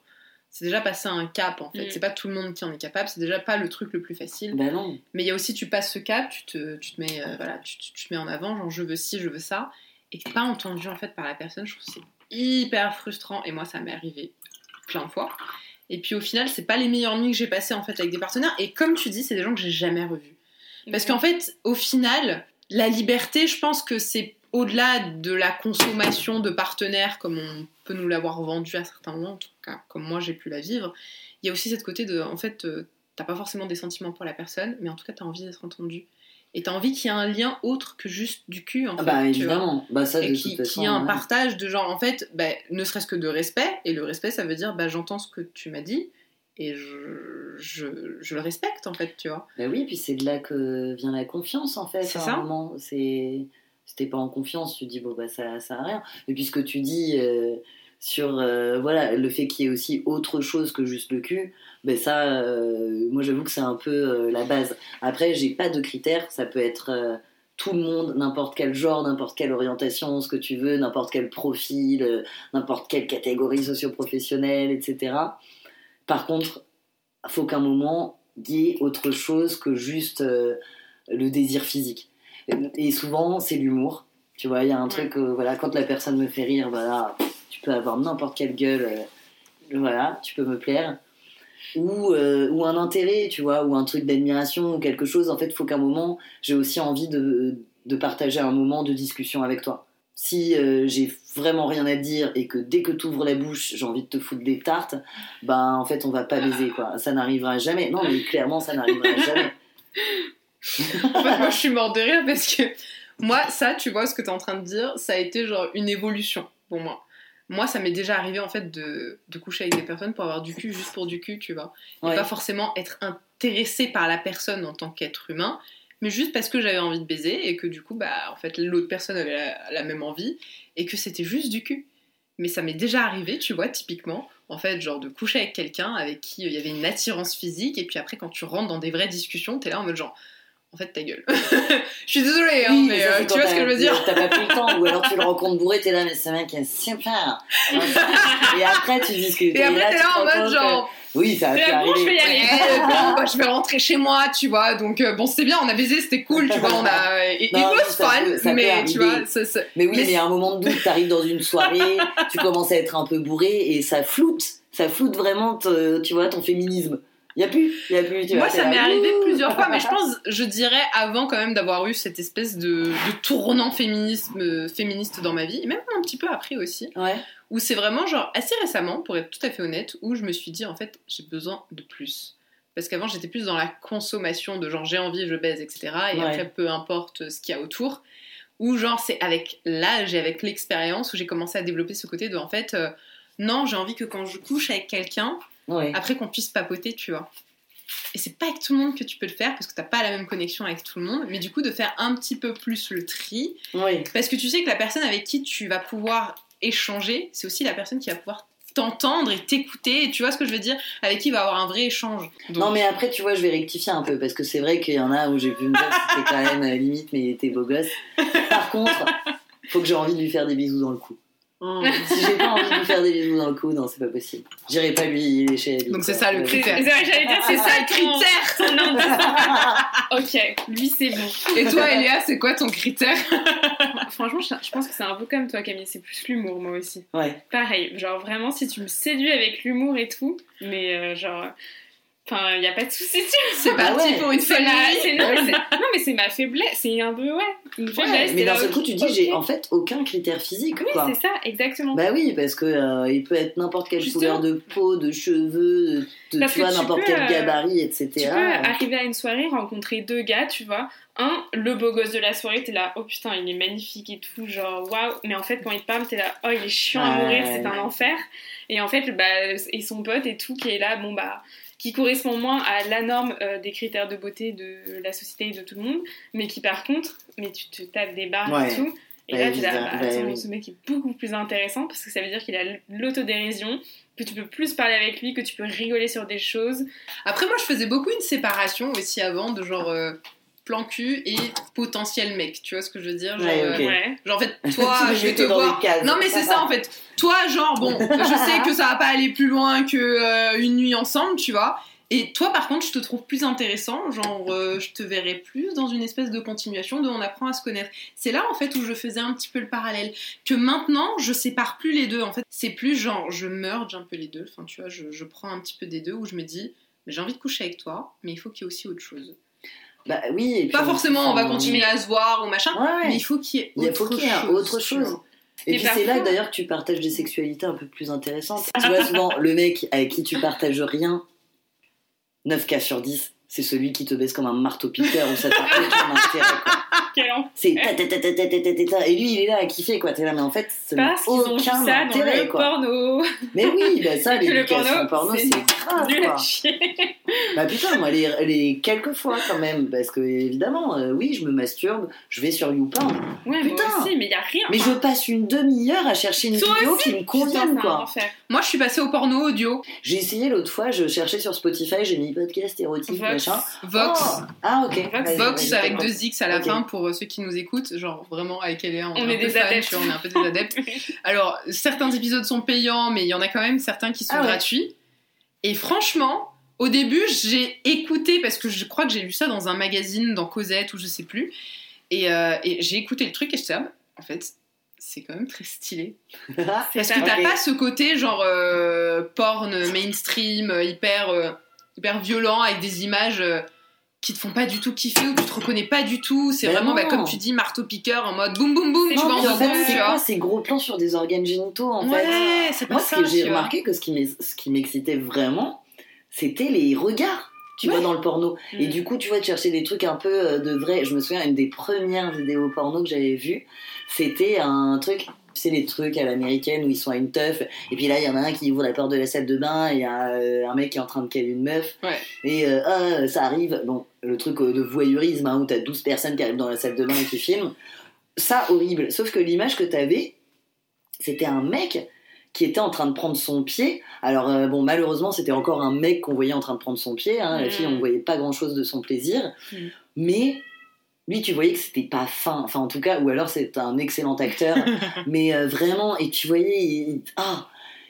C'est déjà passer un cap en fait. Mm. C'est pas tout le monde qui en est capable. C'est déjà pas le truc le plus facile. Bah non. Mais il y a aussi, tu passes ce cap, tu te, tu te mets, euh, voilà, tu, tu- tu te mets en avant, genre je veux ci, je veux ça, et que t'es pas entendu en fait par la personne. Je trouve que c'est hyper frustrant. Et moi, ça m'est arrivé plein de fois. Et puis au final, c'est pas les meilleures nuits que j'ai passées en fait avec des partenaires. Et comme tu dis, c'est des gens que j'ai jamais revus. Parce qu'en fait, au final, la liberté, je pense que c'est au-delà de la consommation de partenaires comme on peut nous l'avoir vendu à certains moments, en tout cas comme moi j'ai pu la vivre. Il y a aussi cette côté de, en fait, euh, t'as pas forcément des sentiments pour la personne, mais en tout cas t'as envie d'être entendu. Et t'as envie qu'il y ait un lien autre que juste du cul, en Ah fait. bah évidemment. Bah ça, Et toute qui, façon. qui a un ouais. partage de genre, en fait, bah, ne serait-ce que de respect, et le respect ça veut dire, bah, j'entends ce que tu m'as dit, et je, je, je le respecte en fait, tu vois. Bah oui, puis c'est de là que vient la confiance en fait. C'est ça. C'est si t'es pas en confiance, tu dis bon bah ça ça a rien. Et puis ce que tu dis euh, sur euh, voilà le fait qu'il y ait aussi autre chose que juste le cul, ben ça, euh, moi j'avoue que c'est un peu la base. Après j'ai pas de critères, ça peut être tout le monde, n'importe quel genre, n'importe quelle orientation, ce que tu veux, n'importe quel profil, n'importe quelle catégorie socio-professionnelle, etc. Par contre, faut qu'à un moment il y ait autre chose que juste le désir physique. Et souvent, c'est l'humour. Tu vois, il y a un truc, euh, voilà, quand la personne me fait rire, voilà, tu peux avoir n'importe quelle gueule, euh, voilà, tu peux me plaire. Ou, euh, ou un intérêt, tu vois, ou un truc d'admiration, ou quelque chose. En fait, il faut qu'à un moment, j'ai aussi envie de, de partager un moment de discussion avec toi. Si j'ai vraiment rien à te dire et que dès que tu ouvres la bouche, j'ai envie de te foutre des tartes, ben en fait, on va pas baiser, quoi. Ça n'arrivera jamais. Non, mais clairement, ça n'arrivera jamais. En fait, moi, je suis morte de rire parce que moi, ça, tu vois, ce que tu es en train de dire, ça a été genre une évolution pour moi. Moi, ça m'est déjà arrivé en fait de, de coucher avec des personnes pour avoir du cul juste pour du cul, tu vois. Et pas forcément être intéressé par la personne en tant qu'être humain, mais juste parce que j'avais envie de baiser et que du coup, bah, en fait, l'autre personne avait la, la même envie et que c'était juste du cul. Mais ça m'est déjà arrivé, tu vois, typiquement, en fait, genre de coucher avec quelqu'un avec qui euh, il y avait une attirance physique et puis après, quand tu rentres dans des vraies discussions, t'es là en mode genre, en fait, ta gueule. je suis désolée, hein, Oui, mais euh, c'est tu vois ce que je veux dire T'as pas pris le temps, ou alors tu le rencontres bourré, t'es là, mais ce mec est super. et après, tu discutes. Et après, t'es là en mode que- genre, Oui, ça a Et pu bon, je vais y aller. Bon, bah, je vais rentrer chez moi, tu vois. Donc, euh, bon, c'était bien, on a baisé, c'était cool, tu vois. On a. It, Non, it was ça fun, peut- ça mais tu vois, ça- ça- Mais oui, Mais il y a un moment de doute, t'arrives dans une soirée, tu commences à être un peu bourré et ça floute. Ça floute vraiment, tu vois, ton féminisme. Y a plus, y a plus. Tu Moi, vois, ça m'est arrivé plusieurs fois, mais je pense, je dirais, avant quand même d'avoir eu cette espèce de, de tournant féminisme, euh, féministe dans ma vie, et même un petit peu après aussi, Ouais. où c'est vraiment, genre, assez récemment, pour être tout à fait honnête, où je me suis dit, en fait, j'ai besoin de plus. Parce qu'avant, j'étais plus dans la consommation de genre, j'ai envie, je baise, etc. Et Ouais. après, peu importe ce qu'il y a autour. Ou genre, c'est avec l'âge et avec l'expérience où j'ai commencé à développer ce côté de, en fait, euh, non, j'ai envie que quand je couche avec quelqu'un, Ouais. après qu'on puisse papoter, tu vois. Et c'est pas avec tout le monde que tu peux le faire parce que t'as pas la même connexion avec tout le monde, mais du coup de faire un petit peu plus le tri Ouais. parce que tu sais que la personne avec qui tu vas pouvoir échanger, c'est aussi la personne qui va pouvoir t'entendre et t'écouter, et tu vois ce que je veux dire, avec qui il va avoir un vrai échange. Donc, Non mais après tu vois je vais rectifier un peu parce que c'est vrai qu'il y en a où j'ai pu me dire que c'était quand même euh, limite mais il était beau gosse. Par contre, faut que j'ai envie de lui faire des bisous dans le cou. Oh. Si j'ai pas envie de lui faire des bisous dans le cou, non c'est pas possible. J'irai pas lui lécher la bite, Donc c'est ça, le critère. C'est ça, j'allais dire, c'est ça le critère. ok, lui c'est bon. Et toi, Eléa, c'est quoi ton critère Franchement, je, je pense que c'est un peu comme toi, Camille. C'est plus l'humour, moi aussi. Ouais. Pareil, genre vraiment, si tu me séduis avec l'humour et tout, mais euh, genre. Enfin, il n'y a pas de souci. C'est Bah parti ouais. pour une folle ma- non, mais c'est- non, mais c'est ma faiblesse. C'est un peu, ouais, une Ouais, faiblesse. mais t'es d'un seul coup tu dis j'ai en fait aucun critère physique Oui, c'est ça, exactement. Bah oui, parce que euh, il peut être n'importe quelle Justement. couleur de peau, de cheveux, de, tu vois n'importe quel euh, gabarit, etc. Tu peux arriver à une soirée, rencontrer deux gars, tu vois. Un, le beau gosse de la soirée, t'es là, oh putain, il est magnifique et tout, genre waouh. Mais en fait, quand il te parle, t'es là, oh, il est chiant à Ouais. mourir, c'est un enfer. Et en fait, bah, et son pote et tout, qui est là, bon bah, qui correspond moins à la norme euh, des critères de beauté de la société et de tout le monde, mais qui par contre, mais tu te tapes des barres Ouais. et tout. Et Bah, là, t'es là, évidemment, bah, bah attends, oui. ce mec est beaucoup plus intéressant parce que ça veut dire qu'il a l'autodérision, que tu peux plus parler avec lui, que tu peux rigoler sur des choses. Après, moi, je faisais beaucoup une séparation aussi avant de genre euh, plan cul et potentiel mec. Tu vois ce que je veux dire genre, Ouais, euh. Ouais. genre, en fait, toi, je vais te voir. cases. Non, mais c'est ça en fait. Toi, genre, bon, je sais que ça va pas aller plus loin que euh, une nuit ensemble, tu vois. Et toi, par contre, je te trouve plus intéressant. Genre, euh, je te verrais plus dans une espèce de continuation de on apprend à se connaître. C'est là, en fait, où je faisais un petit peu le parallèle. Que maintenant, je sépare plus les deux. En fait, c'est plus genre, je merge un peu les deux. Enfin, tu vois, je, je prends un petit peu des deux où je me dis, j'ai envie de coucher avec toi, mais il faut qu'il y ait aussi autre chose. Bah oui. Pas forcément, on va continuer à se voir ou machin, ouais, mais il faut qu'il y ait autre, chose. Et, puis bah, c'est là d'ailleurs que tu partages des sexualités un peu plus intéressantes. Ah. tu le mec avec qui tu partages rien, 9 cas sur 10, c'est celui qui te baisse comme un marteau-piqueur ou ça t'a aucun intérêt. Quoi. C'est et lui il est là à kiffer quoi. T'es là mais en fait ça n'a aucun ça intérêt dans le quoi. Porno. Mais oui, bah ça l'éducation porno, porno c'est grave. Bah putain, moi, les, les quelques fois quand même, parce que évidemment, euh, oui, je me masturbe, je vais sur YouPorn, Ouais, Putain. moi aussi, mais il y a rien. mais je passe une demi-heure à chercher une Toi vidéo aussi qui me convienne, quoi. Moi, je suis passée au porno audio. J'ai essayé l'autre fois, je cherchais sur Spotify, j'ai mis podcast érotique, Vox. machin. Vox. Oh ah, ok. Vox, avec deux X à la fin pour euh, ceux qui nous écoutent, genre vraiment avec Eléa, on, On est, des adeptes. vois, on est un peu des adeptes. Alors, certains épisodes sont payants, mais il y en a quand même certains qui sont Ah ouais. gratuits. Et franchement, au début, j'ai écouté, parce que je crois que j'ai lu ça dans un magazine, dans Cosette ou je sais plus, et, euh, et j'ai écouté le truc et je sais, en fait, c'est quand même très stylé. Parce que t'as pas ce côté genre euh, porn mainstream, euh, hyper, euh, hyper violent avec des images qui te font pas du tout kiffer ou tu te reconnais pas du tout. C'est Ben vraiment, bah, comme tu dis, marteau-piqueur en mode boum boum boum, C'est tu vas en fait, seconde, c'est tu vois. ces gros plans sur des organes génitaux, en fait? Ouais, c'est pas Moi, ça. ce que j'ai remarqué, que ce qui m'excitait vraiment, c'était les regards, tu Ouais. vois, dans le porno. Et Mm. du coup, tu vois, de chercher des trucs un peu euh, de vrai. Je me souviens, une des premières vidéos porno que j'avais vues, c'était un truc, sais, les trucs à l'américaine où ils sont à une teuf, et puis là, il y en a un qui ouvre la porte de la salle de bain, et il y a euh, un mec qui est en train de caler une meuf, Ouais. et euh, ah, ça arrive, bon, le truc de voyeurisme, hein, où t'as 12 personnes qui arrivent dans la salle de bain et qui filment, ça, horrible. Sauf que l'image que t'avais, c'était un mec qui était en train de prendre son pied. Alors, euh, bon, malheureusement, c'était encore un mec qu'on voyait en train de prendre son pied. hein. La Mm. fille, on voyait pas grand chose de son plaisir. Mm. Mais lui, tu voyais que c'était pas fin. Enfin, en tout cas, ou alors c'est un excellent acteur. mais euh, vraiment, et tu voyais, il, ah,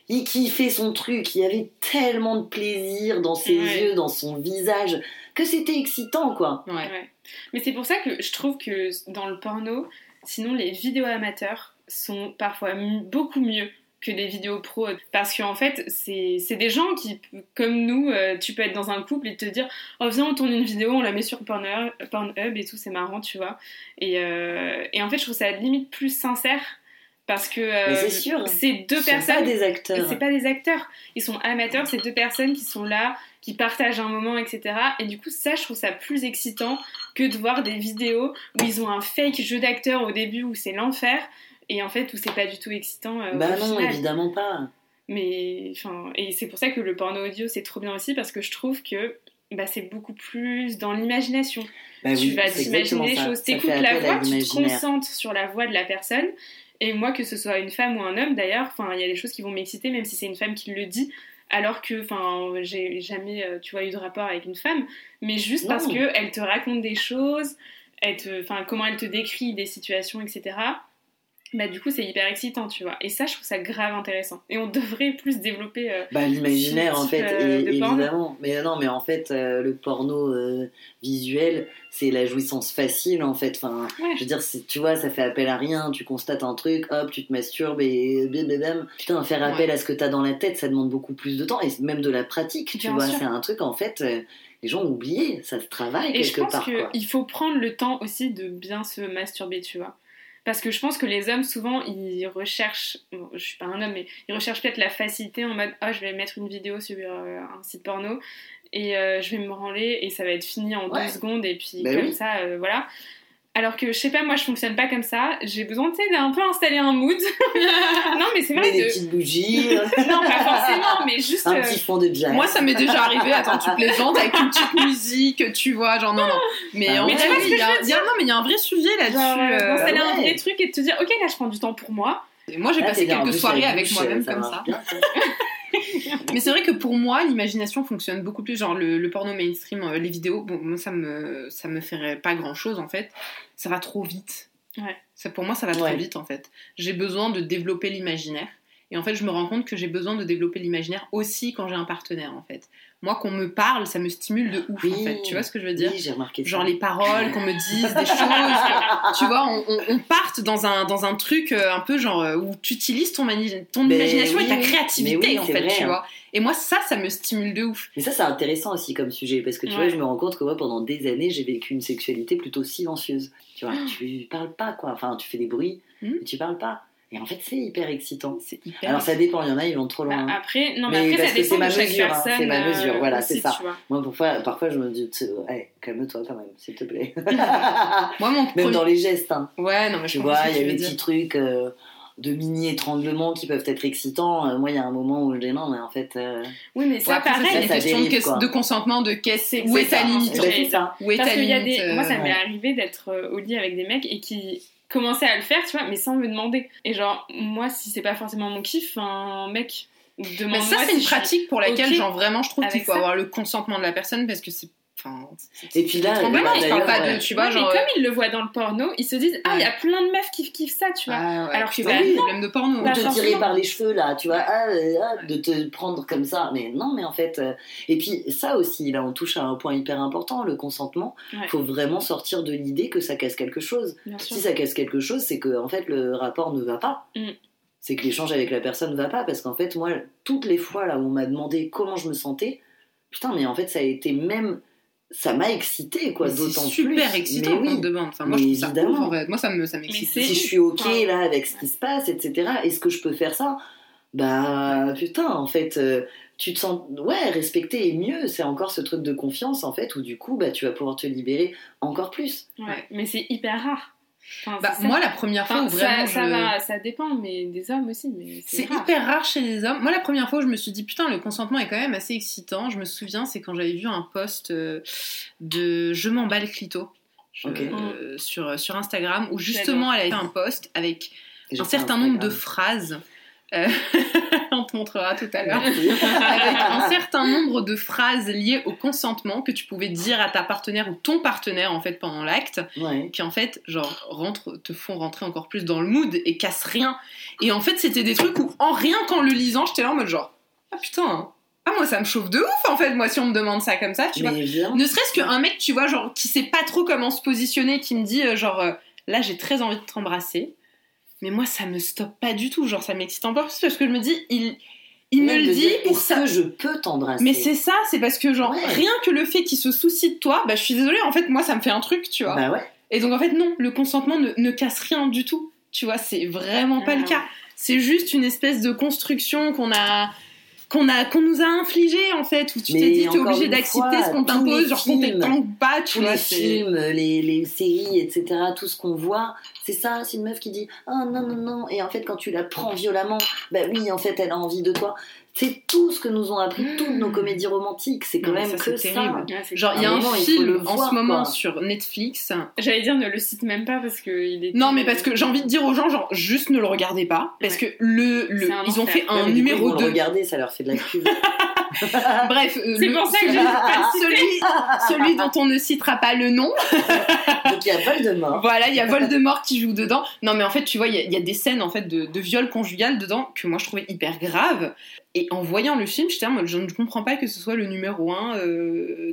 il kiffait son truc. Il y avait tellement de plaisir dans ses Ouais. yeux, dans son visage, que c'était excitant, quoi. Ouais. Ouais. Mais c'est pour ça que je trouve que dans le porno, sinon les vidéos amateurs sont parfois beaucoup mieux que les vidéos pro. Parce qu'en fait, c'est des gens qui, comme nous, euh, tu peux être dans un couple et te dire Oh, viens, on tourne une vidéo, on la met sur Pornhub, Pornhub et tout, c'est marrant, tu vois. Et, euh, et en fait, je trouve ça limite plus sincère parce que euh, c'est sûr. c'est deux sont personnes pas des acteurs. c'est pas des acteurs, ils sont amateurs, c'est deux personnes qui sont là, qui partagent un moment, etc. Et du coup, ça, je trouve ça plus excitant que de voir des vidéos où ils ont un fake jeu d'acteur au début où c'est l'enfer, et en fait où c'est pas du tout excitant. euh, Bah non, final. évidemment pas. Mais enfin, et c'est pour ça que le porno audio c'est trop bien aussi parce que je trouve que bah, c'est beaucoup plus dans l'imagination. Bah tu oui, vas t'imaginer les ça. choses, t'écoutes la voix, tu te concentres sur la voix de la personne. Et moi, que ce soit une femme ou un homme d'ailleurs, enfin, il y a des choses qui vont m'exciter, même si c'est une femme qui le dit. Alors que, enfin, j'ai jamais, euh, tu vois, eu de rapport avec une femme, mais juste parce que elle te raconte des choses, elle te, enfin, comment elle te décrit des situations, etc. Bah du coup, c'est hyper excitant, tu vois. Et ça, je trouve ça grave intéressant. Et on devrait plus développer. euh, Bah, l'imaginaire en fait, euh, et- évidemment. Mais non, mais en fait, euh, le porno visuel, c'est la jouissance facile en fait. Enfin, Ouais. je veux dire, tu vois, ça fait appel à rien. Tu constates un truc, hop, tu te masturbes et blablabla. Putain, faire appel à ce que t'as dans la tête, ça demande beaucoup plus de temps et même de la pratique. Tu vois, c'est un truc en fait. les gens ont oublié, ça se travaille Et je quelque pense part. qu'il faut prendre le temps aussi de bien se masturber, tu vois. Parce que je pense que les hommes, souvent, ils recherchent, bon, je suis pas un homme, mais ils recherchent peut-être la facilité en mode, oh, je vais mettre une vidéo sur euh, un site porno et euh, je vais me branler et ça va être fini en Ouais. deux secondes et puis Bah comme oui. ça, euh, voilà. Alors que, je sais pas, moi, je fonctionne pas comme ça. J'ai besoin, tu sais, d'un peu installer un mood. non, mais c'est Mais vrai des de... petites bougies, Non, pas forcément, mais juste... un euh, petit fond de jazz. Moi, ça m'est déjà arrivé. Attends, tu plaisantes avec une petite musique, tu vois, genre non, non. Mais Ah en vrai, Mais il y a- y a- non, mais il y a un vrai sujet là-dessus. Euh, euh, d'installer bah un vrai truc et de te dire, ok, là, je prends du temps pour moi. Moi, j'ai passé quelques soirées avec moi-même comme ça. Mais c'est vrai que pour moi, l'imagination fonctionne beaucoup plus. Genre le, le porno mainstream, euh, les vidéos, bon, moi ça me ça me ferait pas grand chose en fait. Ça va trop vite. Ouais. Ça pour moi ça va trop vite en fait. J'ai besoin de développer l'imaginaire. Et en fait, je me rends compte que j'ai besoin de développer l'imaginaire aussi quand j'ai un partenaire en fait. Moi, qu'on me parle, ça me stimule de ouf Oui. en fait. Tu vois ce que je veux dire Oui, j'ai remarqué ça. Genre les paroles, qu'on me dise des choses. que- tu vois, on, on, on parte dans un, dans un truc euh, un peu genre euh, où tu utilises ton, mani- ton Mais imagination et ta créativité en fait, vrai, tu hein. vois. Et moi, ça, ça me stimule de ouf. Mais ça, c'est intéressant aussi comme sujet, parce que tu Ouais. vois, je me rends compte que moi, pendant des années, j'ai vécu une sexualité plutôt silencieuse. Tu Ah. vois, tu parles pas, quoi. Enfin, tu fais des bruits, Mhm. mais tu parles pas. Et en fait, c'est hyper excitant. Hyper. Alors, ça dépend, il y en a, ils vont trop Bah, loin. après, non, mais, Mais après, ça dépend c'est ma de chaque mesure, hein, personne. c'est ma mesure, euh, voilà, c'est ça. Moi, parfois, parfois, je me dis, calme-toi quand même, s'il te plaît. Moi, mon même premier- dans les gestes, hein. Ouais, non, mais je Tu vois, il y a des petits trucs euh, de mini-étranglements qui peuvent être excitants. Euh, moi, il y a un moment où je dis non, mais en fait. euh, Oui, mais ça, après, pareil. c'est une question de, de consentement, de qu'est-ce, C'est- où est ta limite, eh ben, où est Parce ta limite. Moi, ça m'est arrivé d'être au lit avec des mecs et qui commençaient à le faire, tu vois, mais sans me demander. Et genre, moi, si c'est pas forcément mon kiff, un mec demande Mais ça, c'est une pratique pour laquelle, genre, vraiment, je trouve qu'il faut ça. avoir le consentement de la personne parce que c'est. Enfin, c'est- Et puis là, c'est pas de. Tu vois, Ouais, genre. mais comme ils le voient dans le porno, ils se disent Ah, il y a plein de meufs qui kiffent ça, tu vois. Ah ouais, Alors que putain, bah, oui, non. problème de porno. Ou te tirer par les cheveux là, tu vois, ah, euh, ah, de te prendre comme ça. Mais non, mais en fait, euh, et puis ça aussi, là, on touche à un point hyper important, le consentement. Il Ouais. faut vraiment sortir de l'idée que ça casse quelque chose. Bien sûr. Si ça casse quelque chose, c'est que en fait le rapport ne va pas. Mm. C'est que l'échange avec la personne ne va pas parce qu'en fait, moi, toutes les fois là où on m'a demandé comment je me sentais, putain, mais en fait, ça a été même, ça m'a excité quoi, d'autant plus. super excitant Mais on oui. te demande. Enfin, moi, je Mais ça évidemment. ouf, en fait. Moi, ça me, ça m'excite. Si je suis ok Enfin, là avec ce qui se passe, etc. Est-ce que je peux faire ça? Bah putain, en fait, euh, tu te sens ouais respecté et mieux. C'est encore ce truc de confiance en fait où du coup bah tu vas pouvoir te libérer encore plus. Ouais, mais c'est hyper rare. Enfin, Bah, moi, la première fois Enfin, où vraiment. ça, ça je- va, ça dépend, mais des hommes aussi. Mais C'est rare. hyper rare chez les hommes. Moi, la première fois où je me suis dit, putain, le consentement est quand même assez excitant, je me souviens, c'est quand j'avais vu un post euh, de Je m'emballe clito je- Ok. euh, sur, sur Instagram, où justement elle avait fait un post avec un certain nombre de phrases. euh, on te montrera tout à l'heure. Avec un nombre de phrases liées au consentement que tu pouvais dire à ta partenaire ou ton partenaire en fait pendant l'acte Ouais. qui en fait genre rentre, te font rentrer encore plus dans le mood et cassent rien et en fait c'était des trucs où en rien qu'en le lisant j'étais là en mode genre ah putain hein. ah moi ça me chauffe de ouf en fait moi si on me demande ça comme ça tu vois ne serait-ce qu'un mec tu vois genre qui sait pas trop comment se positionner qui me dit euh, genre euh, là j'ai très envie de t'embrasser mais moi ça me stoppe pas du tout genre ça m'excite encore plus parce que je me dis il il me le dit pour ça que je peux t'embrasser mais c'est ça, c'est parce que genre Ouais. rien que le fait qu'il se soucie de toi, bah je suis désolée, en fait moi ça me fait un truc, tu vois. Bah ouais. Et donc en fait non, le consentement ne, ne casse rien du tout, tu vois, c'est vraiment pas Ah le cas. C'est juste une espèce de construction qu'on a qu'on a qu'on nous a infligé en fait où tu t'es dit t'es obligé d'accepter ce qu'on t'impose genre qu'on t'étend pas tu tous vois les films, les, les séries, etc., tout ce qu'on voit, c'est ça, c'est une meuf qui dit Oh non, non, non, et en fait, quand tu la prends violemment, bah oui, en fait, elle a envie de toi. C'est tout ce que nous ont appris toutes nos comédies romantiques, c'est quand Non, même ça, que ça. Ouais, genre il y a un un moment, il faut le film en voir, ce moment quoi. sur Netflix J'allais dire ne le cite même pas parce que il est. non mais parce que j'ai envie de dire aux gens genre juste ne le regardez pas parce que le, le ils ont fait Ouais, un coup, numéro ils vont le 2 regarder, ça leur fait de la pub. bref euh, C'est le- pour ça que j'ai pas celui, celui dont on ne citera pas le nom Donc il y a Voldemort. Voilà, il y a Voldemort qui joue dedans. Non, mais en fait, tu vois, il y, a- il y a des scènes en fait de, de viol conjugal dedans que moi je trouvais hyper graves. Et en voyant le film, j'étais en mode, je ne comprends pas que ce soit le numéro 1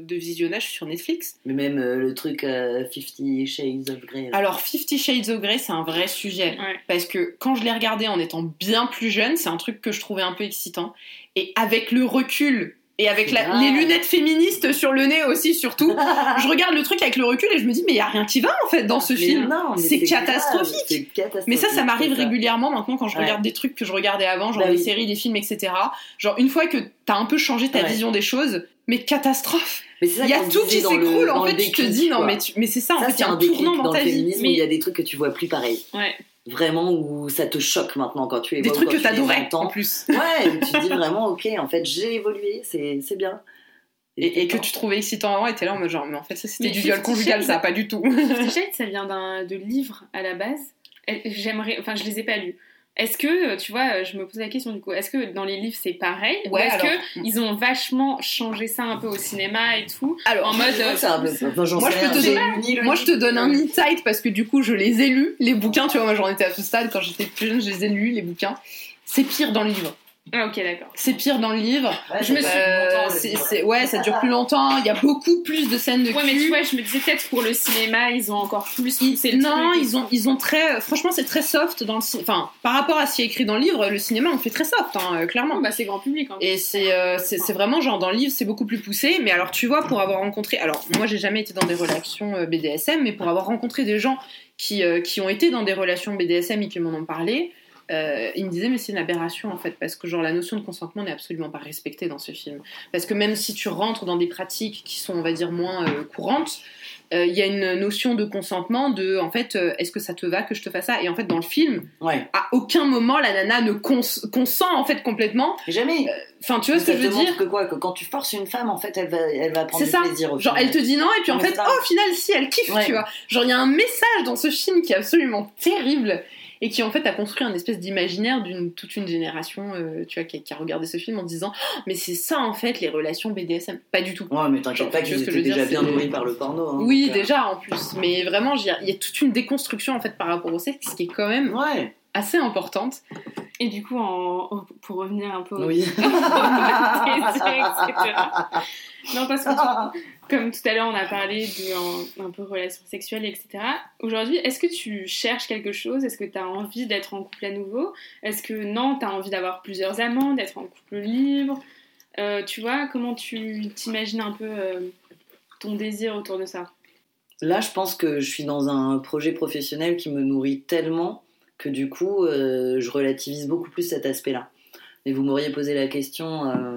de visionnage sur Netflix. Mais même euh, le truc euh, Fifty Shades of Grey. là. Alors, Fifty Shades of Grey, c'est un vrai sujet. Ouais. Parce que quand je l'ai regardé en étant bien plus jeune, c'est un truc que je trouvais un peu excitant. Et avec le recul et avec la- les lunettes féministes sur le nez aussi, surtout, je regarde le truc avec le recul et je me dis, mais il y a rien qui va en fait dans ce Mais film. c'est catastrophique. Mais ça, ça m'arrive régulièrement maintenant quand je Ouais. regarde des trucs que je regardais avant, genre Bah des oui. séries, des films, etc. Genre une fois que t'as un peu changé ta Ouais. vision des choses, mais catastrophe. Mais c'est ça Il y a tout qui s'écroule. En fait, tu te dis non, quoi. mais, tu- mais c'est ça. En Ça, fait, il y a un tournant dans ta vie. Mais- il y a des trucs que tu vois plus pareil. Ouais. Vraiment, où ça te choque maintenant quand tu les Des trucs que t'adorais en plus. Ouais, où tu te dis vraiment, ok, en fait, j'ai évolué, c'est c'est bien. Et, et que tu trouvais excitant avant, et t'es là en mode genre, mais en fait, ça c'était Mais du viol conjugal, ça, pas du tout. Fifty Shades, ça vient d'un de livres à la base. Et J'aimerais, enfin, je les ai pas lus. Est-ce que, tu vois, je me pose la question du coup, est-ce que dans les livres c'est pareil Ou Ouais, est-ce alors- que ils ont vachement changé ça un peu au cinéma et tout Alors, En mode. Euh, enfin, Moi, je peux te donner- Moi, je donne un insight parce que du coup, je les ai lus, les bouquins. Tu vois, moi, j'en étais à ce stade quand j'étais plus jeune, je les ai lus, les bouquins. C'est pire dans le livre. Ah, ok, d'accord. C'est pire dans le livre. Ouais, Je me suis- Euh, ouais, ça dure plus longtemps. Il y a beaucoup plus de scènes de Ouais, cul. mais tu vois, je me disais peut-être pour le cinéma, ils ont encore plus Ils- non, truc. ils ont, ils ont très. Franchement, c'est très soft dans le. Enfin, par rapport à ce qui est écrit dans le livre, le cinéma, on fait très soft, hein, euh, clairement. Bah, c'est grand public. Hein. Et c'est euh, c'est vraiment genre dans le livre, c'est beaucoup plus poussé. Mais alors, tu vois, pour avoir rencontré. Alors, moi, j'ai jamais été dans des relations euh, BDSM, mais pour avoir rencontré des gens qui, euh, qui ont été dans des relations BDSM et qui m'en ont parlé, euh, ils me disaient, mais c'est une aberration en fait, parce que genre la notion de consentement n'est absolument pas respectée dans ce film. Parce que même si tu rentres dans des pratiques qui sont, on va dire, moins euh, courantes, euh, il y a une notion de consentement de, en fait, euh, est-ce que ça te va que je te fasse ça? Et en fait, dans le film, Ouais, à aucun moment la nana ne cons- consent en fait complètement. jamais. Enfin, tu vois ce que je veux dire? que quoi? Que quand tu forces une femme, en fait, elle va, elle va prendre du ça. plaisir au Genre, elle te dit non, et puis en fait, oh, au final, si, elle kiffe, Ouais. tu vois. Genre, il y a un message dans ce film qui est absolument terrible et qui en fait a construit un espèce d'imaginaire d'une toute une génération, euh, tu vois, qui a, qui a regardé ce film en disant, Oh, mais c'est ça en fait les relations BDSM. Pas du tout. Ouais, mais t'inquiète pas qu'ils ce que déjà dire, bien nourris par le porno. hein, Oui, euh, déjà en plus, mais vraiment, il y, a- il y a toute une déconstruction en fait par rapport au sexe qui est quand même Ouais, assez importante. Et du coup, en... pour revenir un peu au oui. etc. Non, parce que comme tout à l'heure, on a parlé de un, un peu relations sexuelles, etc. Aujourd'hui, est-ce que tu cherches quelque chose? Est-ce que tu as envie d'être en couple à nouveau? Est-ce que non, tu as envie d'avoir plusieurs amants, d'être en couple libre? Euh, Tu vois, comment tu t'imagines un peu euh, ton désir autour de ça? Là, je pense que je suis dans un projet professionnel qui me nourrit tellement que du coup, euh, je relativise beaucoup plus cet aspect-là. Et vous m'auriez posé la question euh,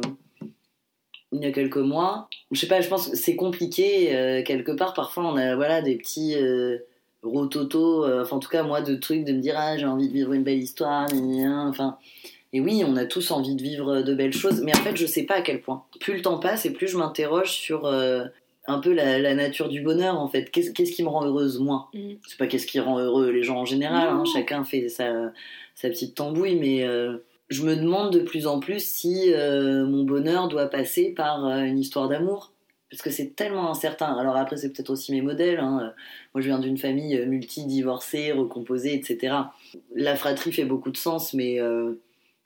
il y a quelques mois. Je sais pas, je pense que c'est compliqué euh, quelque part. Parfois, on a voilà des petits euh, enfin, en tout cas, moi, de trucs de me dire ah j'ai envie de vivre une belle histoire. gna. Enfin. Et oui, on a tous envie de vivre de belles choses, mais en fait, je sais pas à quel point. Plus le temps passe et plus je m'interroge sur un peu la, la nature du bonheur, en fait. Qu'est-ce qui me rend heureuse, moi? Mm. C'est pas qu'est-ce qui rend heureux les gens en général, hein, chacun fait sa, sa petite tambouille, mais euh, je me demande de plus en plus si euh, mon bonheur doit passer par euh, une histoire d'amour. Parce que c'est tellement incertain. Alors après, c'est peut-être aussi mes modèles. hein. Moi, je viens d'une famille multi-divorcée, recomposée, etc. La fratrie fait beaucoup de sens, mais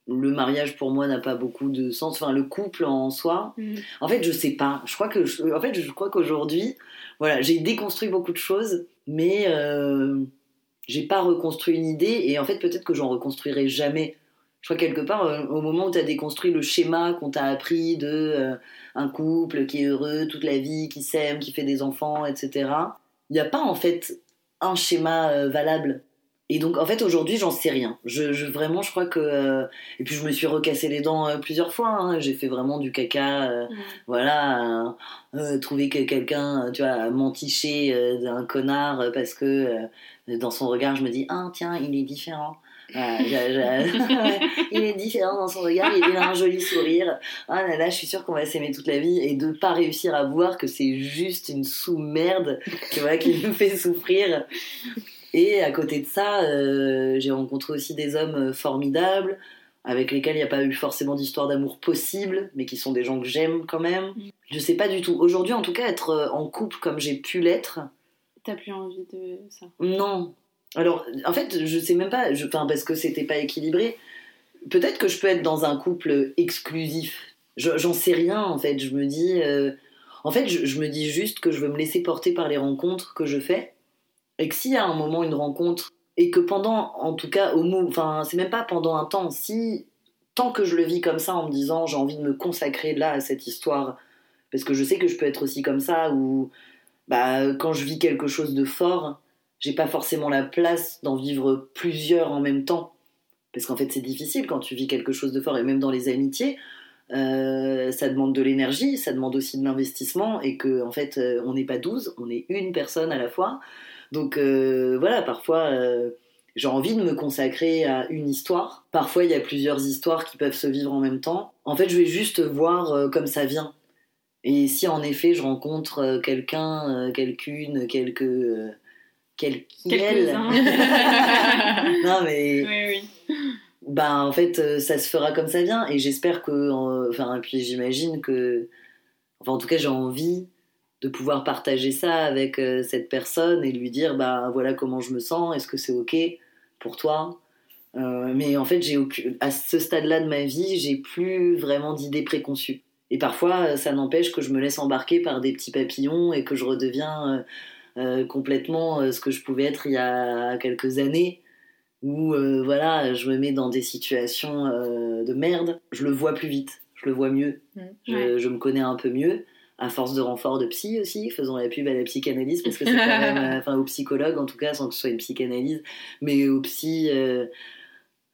le mariage pour moi n'a pas beaucoup de sens. Enfin, le couple en soi, Mm. en fait, je sais pas. Je crois que, je- en fait, je crois qu'aujourd'hui, voilà, j'ai déconstruit beaucoup de choses, mais euh, j'ai pas reconstruit une idée. Et en fait, peut-être que j'en reconstruirai jamais. Je crois quelque part, euh, au moment où tu as déconstruit le schéma qu'on t'a appris de euh, un couple qui est heureux toute la vie, qui s'aime, qui fait des enfants, etc. Il n'y a pas en fait un schéma euh, valable. Et donc, en fait, aujourd'hui, j'en sais rien. Je, je- vraiment, je crois que. euh, Et puis, je me suis recassé les dents euh, plusieurs fois. hein. J'ai fait vraiment du caca. euh, voilà, trouver que quelqu'un, tu vois, euh, d'un connard parce que dans son regard, je me dis, ah tiens, il est différent. Voilà, il est différent dans son regard, il a un joli sourire. Ah là là, je suis sûre qu'on va s'aimer toute la vie et de pas réussir à voir que c'est juste une sous-merde tu vois, qui me fait souffrir. Et à côté de ça, euh, j'ai rencontré aussi des hommes euh, formidables avec lesquels il n'y a pas eu forcément d'histoire d'amour possible, mais qui sont des gens que j'aime quand même. Mm. Je sais pas du tout. Aujourd'hui, en tout cas, être euh, en couple comme j'ai pu l'être, T'as plus envie de ça. non. Alors, en fait, je sais même pas, je, enfin, parce que c'était pas équilibré. Peut-être que je peux être dans un couple exclusif. Je- J'en sais rien, en fait. Je me dis. euh, en fait, je, je me dis juste que je veux me laisser porter par les rencontres que je fais. Et que s'il y a un moment une rencontre, et que pendant, en tout cas, au enfin, c'est même pas pendant un temps, si. Tant que je le vis comme ça en me disant j'ai envie de me consacrer là à cette histoire, parce que je sais que je peux être aussi comme ça, où bah, quand je vis quelque chose de fort, j'ai pas forcément la place d'en vivre plusieurs en même temps. Parce qu'en fait, c'est difficile quand tu vis quelque chose de fort, et même dans les amitiés, euh, ça demande de l'énergie, ça demande aussi de l'investissement, et que en fait, euh, on n'est pas 12, on est une personne à la fois. Donc euh, voilà, parfois, euh, j'ai envie de me consacrer à une histoire. Parfois, il y a plusieurs histoires qui peuvent se vivre en même temps. En fait, je vais juste voir euh, comme ça vient. Et si en effet, je rencontre quelqu'un, quelqu'une, quelques. Euh, quelqu'un. Non, mais Oui, oui. bah en fait ça se fera comme ça vient et j'espère que enfin puis j'imagine que enfin en tout cas j'ai envie de pouvoir partager ça avec euh, cette personne et lui dire bah voilà comment je me sens est-ce que c'est ok pour toi? Euh, mais en fait j'ai à ce stade-là de ma vie j'ai plus vraiment d'idées préconçues. Et parfois euh, ça n'empêche que je me laisse embarquer par des petits papillons et que je redeviens euh, complètement ce que je pouvais être il y a quelques années où euh, voilà, je me mets dans des situations euh, de merde, je le vois plus vite, je le vois mieux, Mm. je, Ouais. je me connais un peu mieux, à force de renfort de psy aussi, faisons la pub à la psychanalyse, parce que c'est quand même, enfin au psychologue en tout cas, sans que ce soit une psychanalyse, mais au psy, euh,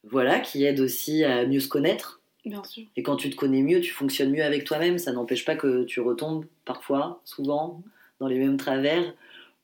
voilà, qui aide aussi à mieux se connaître. Bien sûr. Et quand tu te connais mieux, tu fonctionnes mieux avec toi-même. Ça n'empêche pas que tu retombes parfois, souvent, dans les mêmes travers.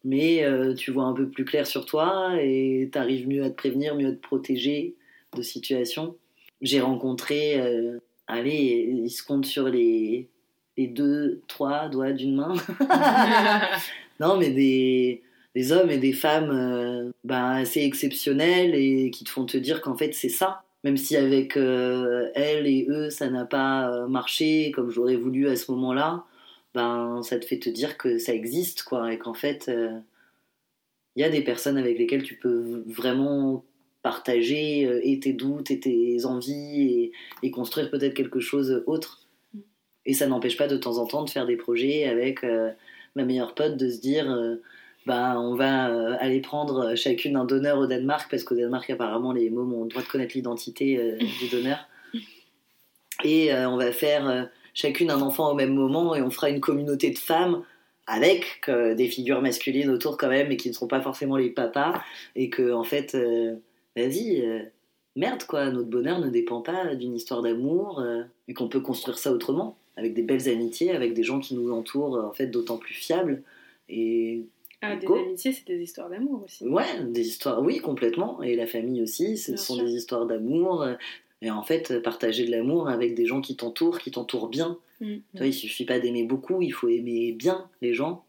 Mais euh, tu vois un peu plus clair sur toi et tu arrives mieux à te prévenir, mieux à te protéger de situations. J'ai rencontré, euh, allez, il se compte sur les, les deux, trois doigts d'une main. non, mais des, des hommes et des femmes euh, bah, assez exceptionnels et qui te font te dire qu'en fait c'est ça. Même si avec euh, elle et eux ça n'a pas euh, marché comme j'aurais voulu à ce moment-là, ben ça te fait te dire que ça existe quoi et qu'en fait euh, il y a des personnes avec lesquelles tu peux vraiment partager euh, et tes doutes et tes envies et, et construire peut-être quelque chose autre. Et ça n'empêche pas de temps en temps de faire des projets avec euh, ma meilleure pote, de se dire euh, bah, on va euh, aller prendre chacune un donneur au Danemark, parce qu'au Danemark, apparemment, les mômes ont le droit de connaître l'identité du donneur. Et on va faire chacune un enfant au même moment, et on fera une communauté de femmes avec des figures masculines autour quand même, et qui ne sont pas forcément les papas, et que, en fait, vas-y. Merde quoi, notre bonheur ne dépend pas d'une histoire d'amour euh, et qu'on peut construire ça autrement, avec des belles amitiés, avec des gens qui nous entourent en fait d'autant plus fiables et Ah, des Go. amitiés, c'est des histoires d'amour aussi. Ouais, des histoires, oui, complètement. Et la famille aussi, ce Bien sont sûr. des histoires d'amour. euh, Et en fait, partager de l'amour avec des gens qui t'entourent, qui t'entourent bien. Mm. Tu vois, il suffit pas d'aimer beaucoup, il faut aimer bien les gens.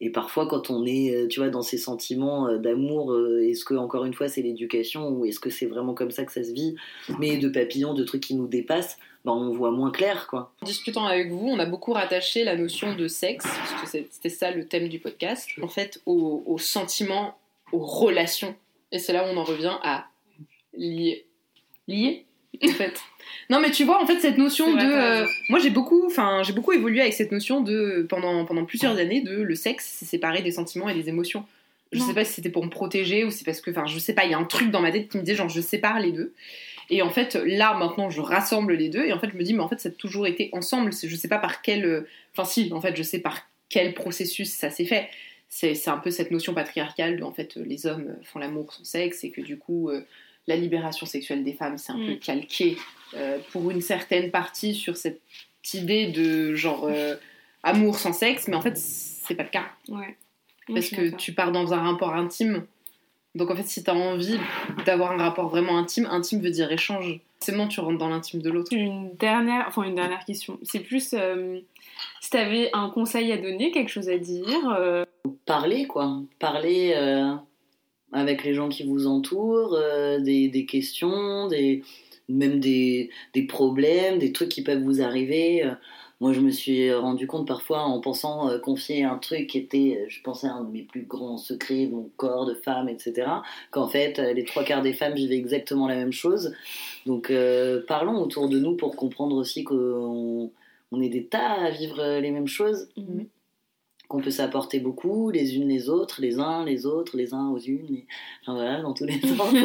Et parfois, quand on est, euh, tu vois, dans ces sentiments euh, d'amour, euh, est-ce que, encore une fois, c'est l'éducation ou est-ce que c'est vraiment comme ça que ça se vit? Mais de papillons, de trucs qui nous dépassent, ben, on voit moins clair, quoi. En discutant avec vous, on a beaucoup rattaché la notion de sexe, parce que c'est- c'était ça le thème du podcast, en fait, aux, aux sentiments, aux relations. Et c'est là où on en revient à lier. Lier, en fait. non, mais tu vois, en fait, cette notion de. euh, moi, j'ai beaucoup, j'ai beaucoup évolué avec cette notion de. Pendant, pendant plusieurs années, de le sexe, c'est séparé des sentiments et des émotions. Je Non. sais pas si c'était pour me protéger ou c'est parce que, enfin, je sais pas, il y a un truc dans ma tête qui me disait, genre, je sépare les deux. Et en fait, là, maintenant, je rassemble les deux. Et en fait, je me dis, mais en fait, ça a toujours été ensemble. Je sais pas par quel. euh, Enfin, si, en fait, je sais par quel processus ça s'est fait. c'est un peu cette notion patriarcale de en fait les hommes font l'amour sans sexe et que du coup la libération sexuelle des femmes c'est un peu Mm. calqué euh, pour une certaine partie sur cette idée de genre euh, amour sans sexe, mais en fait c'est pas le cas Ouais. parce que tu pars dans un rapport intime. Donc en fait si tu as envie d'avoir un rapport vraiment intime, intime veut dire échange. Forcément tu rentres dans l'intime de l'autre. Une dernière, enfin une dernière question. C'est plus euh, si tu avais un conseil à donner, quelque chose à dire. euh, Parler, quoi. Parler euh, avec les gens qui vous entourent, euh, des, questions, des, même des, des problèmes, des trucs qui peuvent vous arriver. Euh, Moi, je me suis rendu compte parfois en pensant euh, confier un truc qui était, je pensais, un de mes plus grands secrets, mon corps de femme, etc. Qu'en fait, les trois quarts des femmes vivaient exactement la même chose. Donc, parlons autour de nous pour comprendre aussi qu'on on est des tas à vivre les mêmes choses Mhm. Qu'on peut s'apporter beaucoup, les unes les autres, les uns les autres, les uns aux unes, et... enfin voilà, dans tous les sens.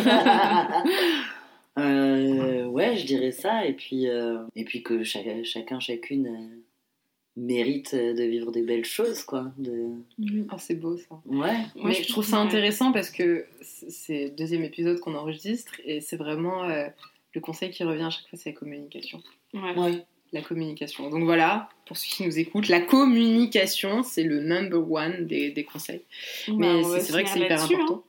Euh, ouais, je dirais ça, et puis, euh, et puis que chaque- chacun, chacune euh, mérite de vivre des belles choses, quoi. De... Oh, c'est beau ça. Ouais, Moi, Mais je trouve ça intéressant parce que c'est- c'est le deuxième épisode qu'on enregistre et c'est vraiment euh, le conseil qui revient à chaque fois, c'est la communication. Ouais. ouais. La communication. Donc voilà, pour ceux qui nous écoutent, la communication, c'est le number one des, des conseils. Bah, Mais c'est vrai que c'est hyper là-dessus, hein. important.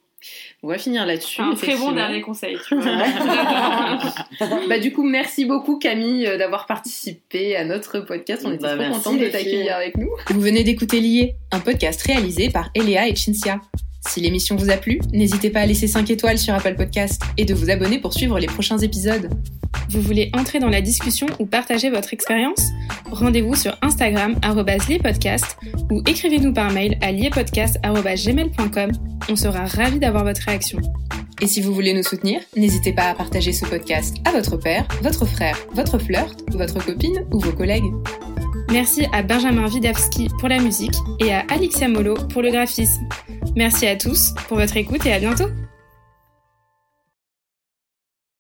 On va finir là-dessus. C'est un très bon dernier conseil, tu vois. Bah, du coup, merci beaucoup Camille euh, d'avoir participé à notre podcast. On était Bah, trop merci, contente de t'accueillir avec nous. Vous venez d'écouter Lié, un podcast réalisé par Eléa et Cinzia. Si l'émission vous a plu, n'hésitez pas à laisser 5 étoiles sur Apple Podcast et de vous abonner pour suivre les prochains épisodes. Vous voulez entrer dans la discussion ou partager votre expérience? Rendez-vous sur Instagram @liepodcast ou écrivez-nous par mail à liepodcast@gmail.com. On sera ravis d'avoir votre réaction. Et si vous voulez nous soutenir, n'hésitez pas à partager ce podcast à votre père, votre frère, votre flirt, votre copine ou vos collègues. Merci à Benjamin Widawski pour la musique et à Alixia Molo pour le graphisme. Merci à tous pour votre écoute et à bientôt